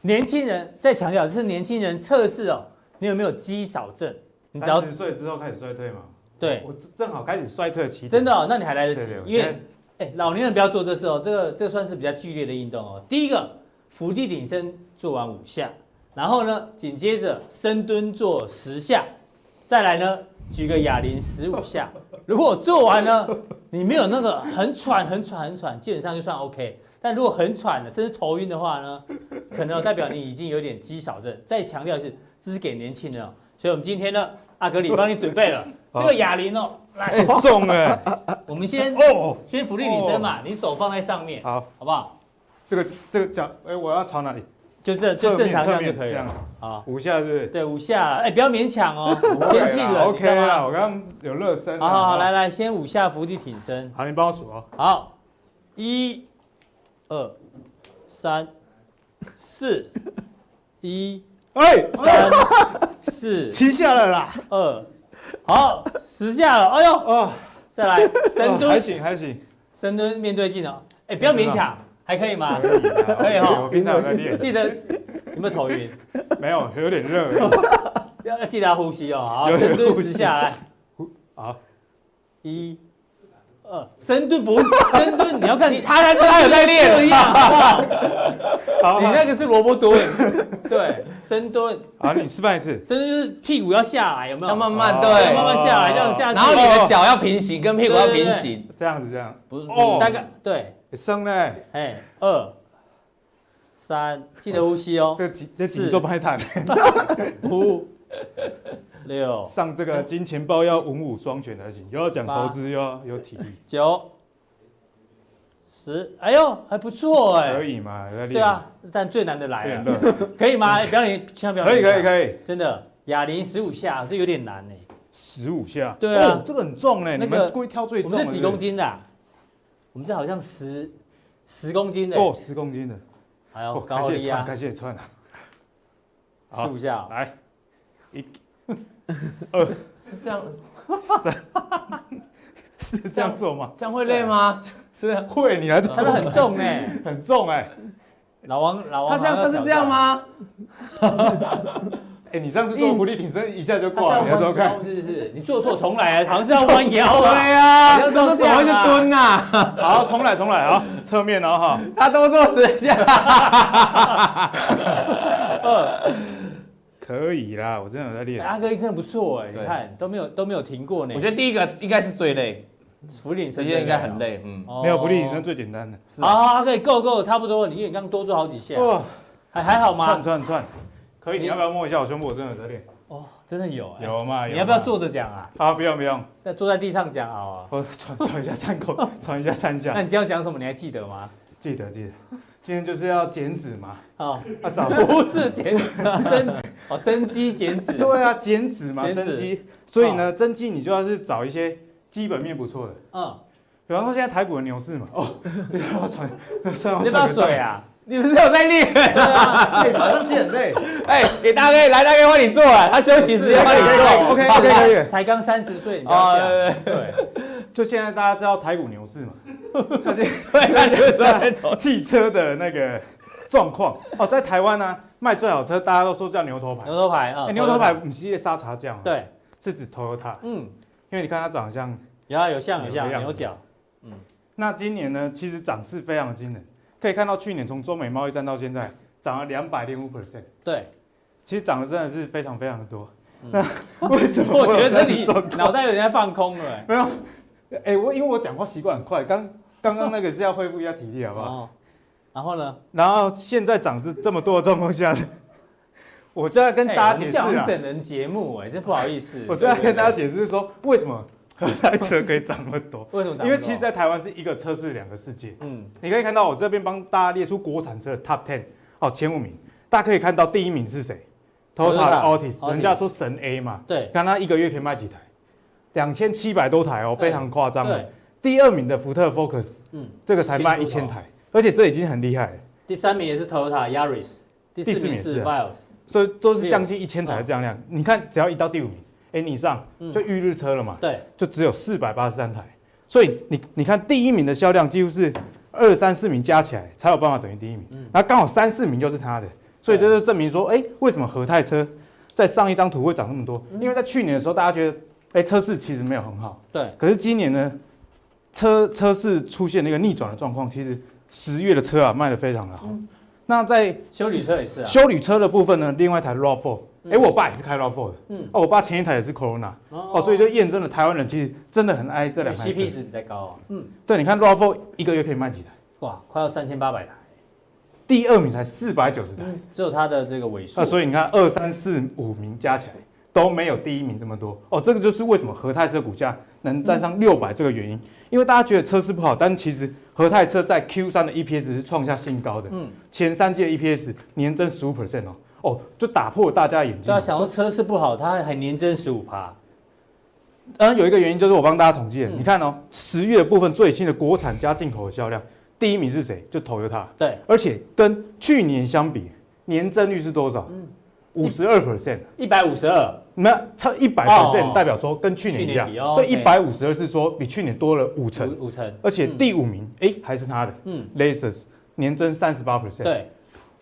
年轻人再强调，这是年轻人测试哦，你有没有肌少症？你三十岁之后开始衰退吗？对，我正好开始衰退期。真的哦，那你还来得及，因为哎，老年人不要做这事哦，这个这个算是比较剧烈的运动哦。第一个伏地挺身做完五下，然后呢，紧接着深蹲做十下，再来呢。举个哑铃十五下，如果我做完呢，你没有那个很喘、很喘、很喘，基本上就算 OK。但如果很喘的，甚至头晕的话呢，可能代表你已经有点肌少症。再强调一次，这是给年轻人哦。所以我们今天呢，阿格里帮你准备了 这个哑铃哦，来重哎，我们先哦，先福利女生嘛，你手放在上面，好，好不好？这个这个脚，哎，我要朝哪里？就这就正常这样就可以了。好，五下是不是？对，五下。哎，不要勉强哦，天气冷。OK 了，我刚刚有热身。好好，来来，先五下伏地挺身。好，你帮我数哦。好，一、二、三、四，一、三、四，七下了啦。二，好，十下了。哎呦，哦，再来深蹲。还行还行，深蹲面对镜头。哎，不要勉强。还可以吗？可以哈。我平常在练。记得有没有头晕？没有，有点热。要要记得要呼吸哦。好，深蹲十下来。好，一、二，深蹲不深蹲，你要看你他才是他有在练。好，你那个是萝卜蹲。对，深蹲。好，你示范一次。深蹲就是屁股要下来，有没有？要慢慢对，慢慢下来，这样下去。然后你的脚要平行，跟屁股要平行。这样子，这样。不是，哦，大概对。升嘞，哎，二、三，记得呼吸哦。这几这几做拍弹，五、六，上这个金钱豹要文武双全才行，又要讲投资，又要有体力。九、十，哎呦，还不错哎。可以嘛？对啊，但最难的来了，可以吗？不要你千万不要。可以可以可以，真的，哑铃十五下，这有点难哎。十五下？对啊，这个很重嘞，你们故意挑最重的。我们是几公斤的？我们这好像十十公斤的哦，十公斤的，还有高力啊，感谢串啊，十五下，来，一、二，是这样，三，是这样。做吗？这样会累吗？是会，你来做，他们很重哎，很重哎，老王老王，他这样他是这样吗？哎，你上次做伏地挺身一下就挂了，你要多看。是是，你做错重来啊，好像是要弯腰啊。对呀，这怎么会是蹲呐？好，重来重来，啊，侧面哦哈。他都做十下。二，可以啦，我真的有在练。阿哥力真的不错哎，对你看都没有都没有停过呢。我觉得第一个应该是最累，福利这些应该很。累，嗯，哦没有福利，那最简单的。是好，阿哥够够，差不多了。你你刚刚多做好几下，哇，还还好吗串？串串，可以。你你要不要摸一下我胸部？我真的有在练。哦，真的有哎。有嘛？你要不要？坐着讲啊？啊，不用不用，那坐在地上讲好啊。我传传一下三口，传一下三下那。你今天要讲什么？你还记得吗？记得记得，今天就是要减脂嘛。哦，啊，早 不是减增哦，增肌减脂。对啊，减脂嘛，增肌。所以呢，增肌你就要是找一些基本面不错的，嗯，比方说现在台股的牛市嘛。哦，你要不要传？传你要不要水？啊？你们是有在练？对啊，哎，马上见很累。哎，给大哥来，大哥帮你做啊，他休息时间帮你做。OK OK 可以。才刚三十岁，你不哦要对讲。对，就现在大家知道台股牛市嘛？对，那就是说。汽车的那个状况哦，在台湾呢卖最好车，大家都说叫牛头牌。牛头牌啊哎，牛头牌不是沙茶酱，，对，是指 Toyota，嗯，因为你看它长得像。有啊有像有像牛角，嗯那今年呢，其实涨势非常惊人，可以看到去年从中美贸易战到现在涨了两百零五 percent，对，其实涨的真的是非常非常的多。嗯那 为什么 我觉得你脑袋有点在放空了。没有？哎，我因为我讲话习惯很快，刚刚刚那个是要恢复一下体力，好不好？哦，然后呢？然后现在涨这这么多的状况下，我就要跟哎大家解释整人节目，哎，真不好意思。我就要跟大家解释说，为什么合台车可以涨那么多？为什么？因为其实，在台湾是一个车是两个世界。嗯，你可以看到我这边帮大家列出国产车的 Top Ten，哦，前五名，大家可以看到第一名是谁？的 Altis，Altis 人家说神 A 嘛，对，看它一个月可以卖几台？两千七百多台哦，非常夸张。对，第二名的福特 Focus，嗯，这个才卖一千台，而且这已经很厉害了，第三名也是 Toyota Yaris，第四名是第四名是 Vios，所以都是将近一千台的这样量。你看，只要一到第五名，哎，你上嗯。就预日车了嘛，对，就只有四百八十三台，所以你你看第一名的销量几乎是二三四名加起来才有办法等于第一名，嗯。然后刚好三四名就是他的，所以这就证明说，哎，为什么和泰车在上一张图会涨那么多？因为在去年的时候，大家觉得，哎，车市其实没有很好，对，可是今年呢，车车市出现了一个逆转的状况，其实十月的车啊卖得非常的好。那在修理车也是啊，修理车的部分呢，另外一台 RAV4，哎，我爸也是开 RAV4 的，嗯。哦，我爸前一台也是 Corona，哦，所以就验证了台湾人其实真的很爱这两台车。CP 值比较高啊，嗯，对，你看 RAV4 一个月可以卖几台？哇，快要三千八百台，第二名才四百九十台，只有它的这个尾数那，所以你看二三四五名加起来都没有第一名这么多。哦，这个就是为什么和泰车股价能站上六百这个原因，因为大家觉得车市不好，但其实和泰车在 Q 三的 EPS 是创下新高的，嗯，前三季的 EPS 年增十五 percent 哦，哦，就打破大家的眼睛。对啊，。想说车市不好，它还年增十五趴，嗯，有一个原因就是我帮大家统计你看哦，十月部分最新的国产加进口的销量，第一名是谁？就 Toyota，对，而且跟去年相比，年增率是多少？嗯。五十二。percent，一百五十二，那差一百哦。percent，代表说跟去年一样。所以一百五十二是说比去年多了五成，五五成，而且第五名哎还是他的。嗯，Lexus，年增三十八。percent。对，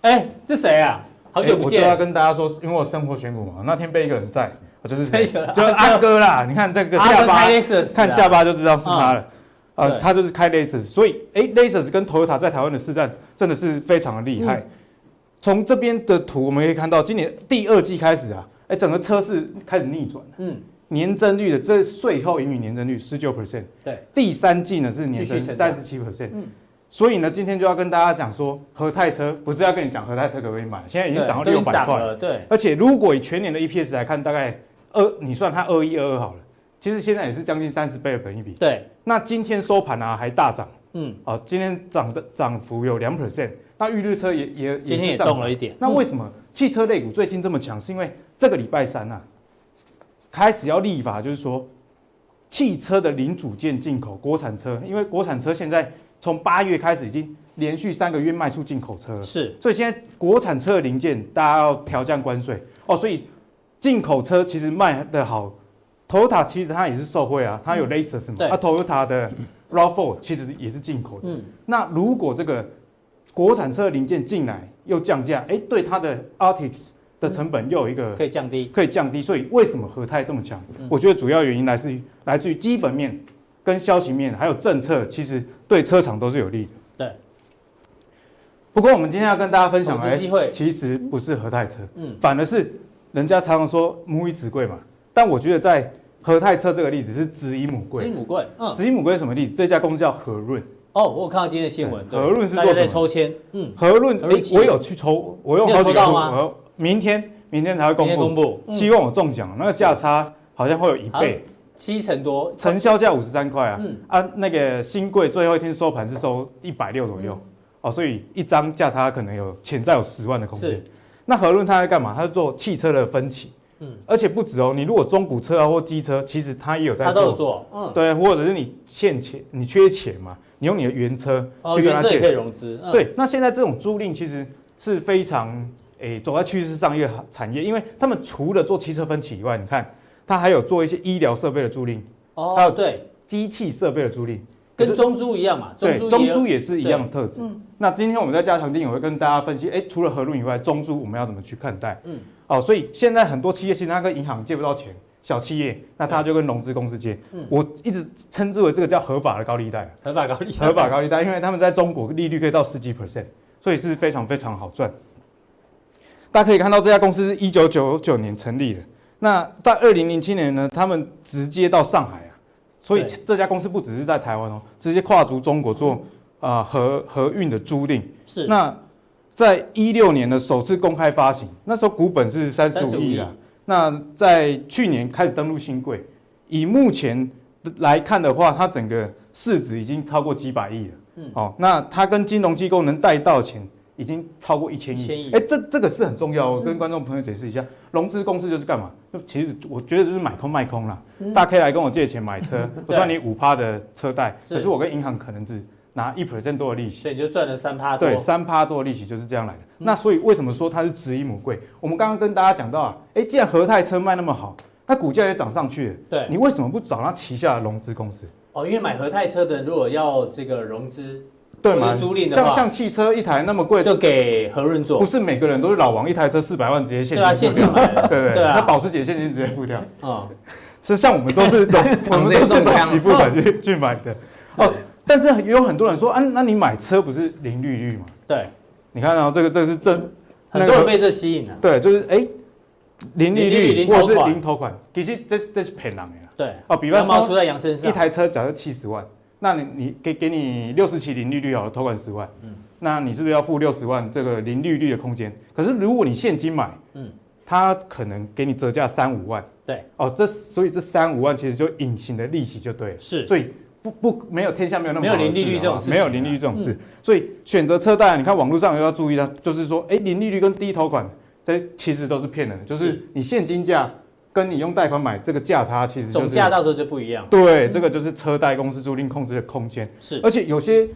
哎，这谁啊？好久不我就要，跟大家说，因为我生活选股嘛，那天被一个人在，我就是 这个就是阿哥啦，你看这个下巴啊看下巴就知道是他了。呃，他就是开 Lexus，所以哎，Lexus 跟 Toyota 在台湾的市占真的是非常的厉害。从这边的图我们可以看到，今年第二季开始啊，哎，整个车市开始逆转了，嗯，年增率的这税后盈余年增率十九 percent，对，第三季呢是年增三十七 percent。嗯所以呢，今天就要跟大家讲说，和泰车不是要跟你讲和泰车可不可以买，现在已经涨到六百块。了，对，而且如果以全年的 EPS 来看，大概二，你算它二一二二好了，其实现在也是将近三十倍的本益比。对，那今天收盘啊还大涨，嗯，啊，今天涨的涨幅有两 percent，那预日车也也今天也是上涨动了一点，那为什么汽车类股最近这么强？是因为这个礼拜三啊，开始要立法，就是说汽车的零组件进口国产车，因为国产车现在从八月开始已经连续三个月卖出进口车了。是，所以现在国产车的零件大家要调降关税哦，所以进口车其实卖得好，Toyota 其实它也是受惠啊，它有 Lexus 嘛，对啊 Toyota 的 RAV4 其实也是进口的。嗯，那如果这个国产车零件进来又降价，哎，对它的 Artix 的成本又有一个可以降低，可以降低，所以为什么和泰这么强？嗯我觉得主要原因来自于来自于基本面、跟消息面，还有政策，其实对车厂都是有利的。对。不过我们今天要跟大家分享的，机会哎其实不是和泰车，嗯，反而是人家常常说母以子贵嘛，但我觉得在和泰车这个例子是子以母贵。子以母贵，嗯，子以母贵是什么例子？这家公司叫和润。哦，我有看到今天的新闻，和润是做什么？在抽签，嗯，和润，哎，我有去抽，我有好几个，我明天明天才会公布，公布，希望我中奖，那个价差好像会有一倍，七成多，成交价五十三块啊，嗯。啊，那个新贵最后一天收盘是收一百六左右，哦，所以一张价差可能有潜在有十万的空间。那和润它在干嘛？它是做汽车的分期，嗯，而且不止哦，你如果中古车啊或机车，其实它也有在做，它都有做，嗯，对，或者是你欠钱，你缺钱嘛。你用你的原车去跟他借，哦、可以融资。嗯、对，那现在这种租赁其实是非常诶、欸、走在趋势上一个产业，因为他们除了做汽车分期以外，你看他还有做一些医疗设备的租赁，哦，还有对机器设备的租赁，跟中租一样嘛。对，中租也是一样的特质。嗯、那今天我们在加强定，也会跟大家分析，哎、欸，除了和润以外，中租我们要怎么去看待？嗯，哦，所以现在很多企业其实他跟银行借不到钱。小企业，那他就跟融资公司借。嗯，我一直称之为这个叫合法的高利贷。合法高利贷。合法高利贷，因为他们在中国利率可以到十几 percent，所以是非常非常好赚。大家可以看到这家公司是一九九九年成立的，那在二零零七年呢，他们直接到上海啊，所以这家公司不只是在台湾哦，直接跨足中国做啊和和运的租赁。是。那在一六年的首次公开发行，那时候股本是三十五亿啊。那在去年开始登陆新贵，以目前来看的话，它整个市值已经超过几百亿了。嗯，哦，那它跟金融机构能贷到钱已经超过一千亿。哎，这这个是很重要，我跟观众朋友解释一下，融资公司就是干嘛？就其实我觉得就是买空卖空啦。大家可以来跟我借钱买车，我算你五趴的车贷，可是我跟银行可能只拿一 percent 多的利息，所以就赚了三趴多。对，三趴多的利息就是这样来的。那所以为什么说它是值一母贵？我们刚刚跟大家讲到啊，哎，既然和泰车卖那么好，那股价也涨上去了，对，你为什么不找它旗下的融资公司？哦，因为买和泰车的如果要这个融资，对嘛，租赁的，像像汽车一台那么贵，就给何润做。不是每个人都是老王，一台车四百万直接现金付掉，现金买，对对对，那保时捷现金直接付掉。啊，是像我们都是 我们都是短期付款去去买的。哦，但是也有很多人说啊，那你买车不是零利率嘛？对。你看啊，这个这个是正，很多人被这吸引了。对，就是哎，零利率或者是零头款，其实这这是骗人的。对，哦，比方说出在羊身上，一台车假设七十万，那你你给给你六十期零利率好了，投款十万，嗯，那你是不是要付六十万这个零利率的空间？可是如果你现金买，嗯，他可能给你折价三五万，对，哦，这所以这三五万其实就隐形的利息就对了，是，所以。不不，没有天下没有那么没有零利率这种事，没有零利率这种事，所以选择车贷，你看网络上也要注意的，就是说，哎，零利率跟低头款，这其实都是骗人的，就是。你现金价跟你用贷款买这个价差，其实总价到时候就不一样。对，这个就是车贷公司租赁控制的空间。是，而且有些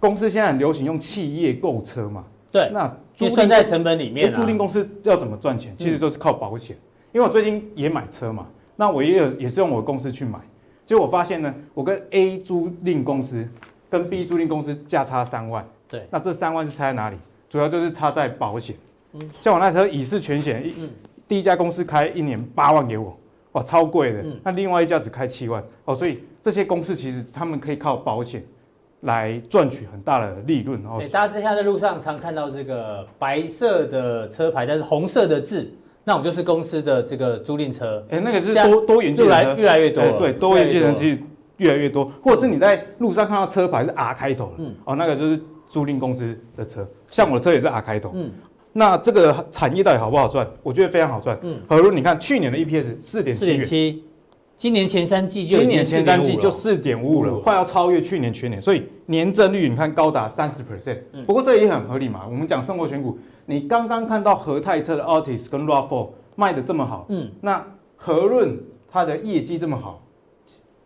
公司现在很流行用企业购车嘛，对，那就算在成本里面，租赁公司要怎么赚钱？其实都是靠保险，因为我最近也买车嘛，那我也有也是用我的公司去买。结果我发现呢，我跟 A 租赁公司跟 B 租赁公司价差三万。对，那这三万是差在哪里？主要就是差在保险。嗯，像我那车已是全险，嗯，第一家公司开一年八万给我，哇，超贵的。嗯，那另外一家只开七万，哦，所以这些公司其实他们可以靠保险来赚取很大的利润。哦，大家之前在路上常看到这个白色的车牌，但是红色的字。那我们就是公司的这个租赁车，哎，那个是多多元计程车，越来越多，对，多元计程其实越来越多，或者是你在路上看到车牌是 R 开头的，嗯，哦，那个就是租赁公司的车，像我的车也是 R 开头，嗯，那这个产业到底好不好赚？我觉得非常好赚，嗯，何如你看去年的 EPS 四点七。今年前三季就今年前三季就四点五五了，快要超越去年全年，所以年增率你看高达三十 percent。不过这也很合理嘛，我们讲生活选股，你刚刚看到和泰车的 Altis 跟 RAV4 卖的这么好，嗯，那和润它的业绩这么好，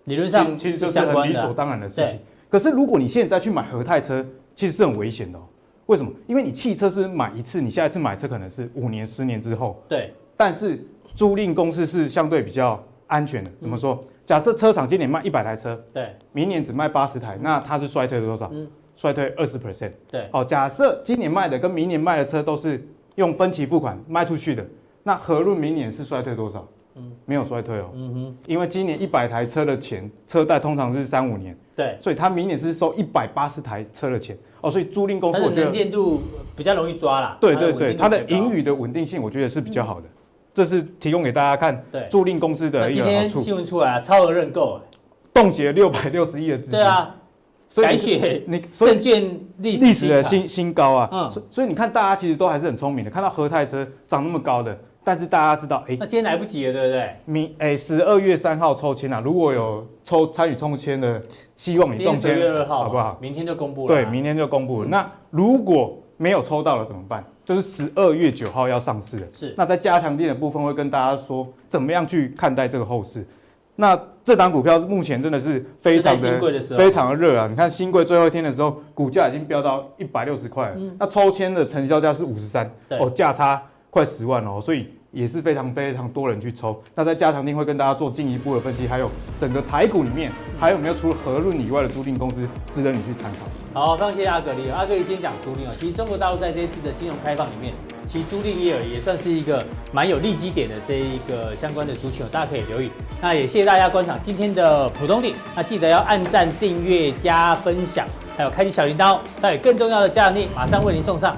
理论上其实就是很理所当然的事情。可是如果你现在去买和泰车，其实是很危险的哦。为什么？因为你汽车是买一次，你下一次买车可能是五年、十年之后。对。但是租赁公司是相对比较。安全的怎么说？假设车厂今年卖一百台车，对，明年只卖八十台，那它是衰退了多少？嗯，衰退二十 percent。对，好，假设今年卖的跟明年卖的车都是用分期付款卖出去的，那合润明年是衰退多少？嗯，没有衰退哦。嗯哼，因为今年一百台车的钱，车贷通常是三五年，对，所以它明年是收一百八十台车的钱哦，所以租赁公司我觉得能见度比较容易抓啦。对对对，它的盈余的稳定性我觉得是比较好的。这是提供给大家看，对租赁公司的一个好处，新闻出来了，超额认购，冻结六百六十亿的资金。对啊，所以改写你所以证券历史历史的新新新高啊，嗯所以所以你看大家其实都还是很聪明的，看到和泰车涨那么高的，但是大家知道，哎、那今天来不及了，对不对？明哎十二月三号抽签啊，如果有抽参与抽签的，希望你中今天十月二签号，好不好？明天就公布了啊。对，明天就公布了。那如果没有抽到了怎么办？就是十二月九号要上市了。是那在加强店的部分会跟大家说，怎么样去看待这个后市。那这档股票目前真的是非常的非常的热啊！你看新贵最后一天的时候，股价已经飙到一百六十块了。那抽签的成交价是五十三，哦，价差快十万哦，所以也是非常非常多人去抽。那在加强錠会跟大家做进一步的分析，还有整个台股里面还有没有除了和润以外的租赁公司值得你去参考。好，非常谢谢阿格力。阿格力今天讲租赁哦，其实中国大陆在这一次的金融开放里面，其实租赁业也算是一个蛮有利基点的这一个相关的族群哦，大家可以留意。那也谢谢大家观赏今天的浦东地，那记得要按赞、订阅、加分享，还有开启小铃铛哦。那有更重要的加强力马上为您送上。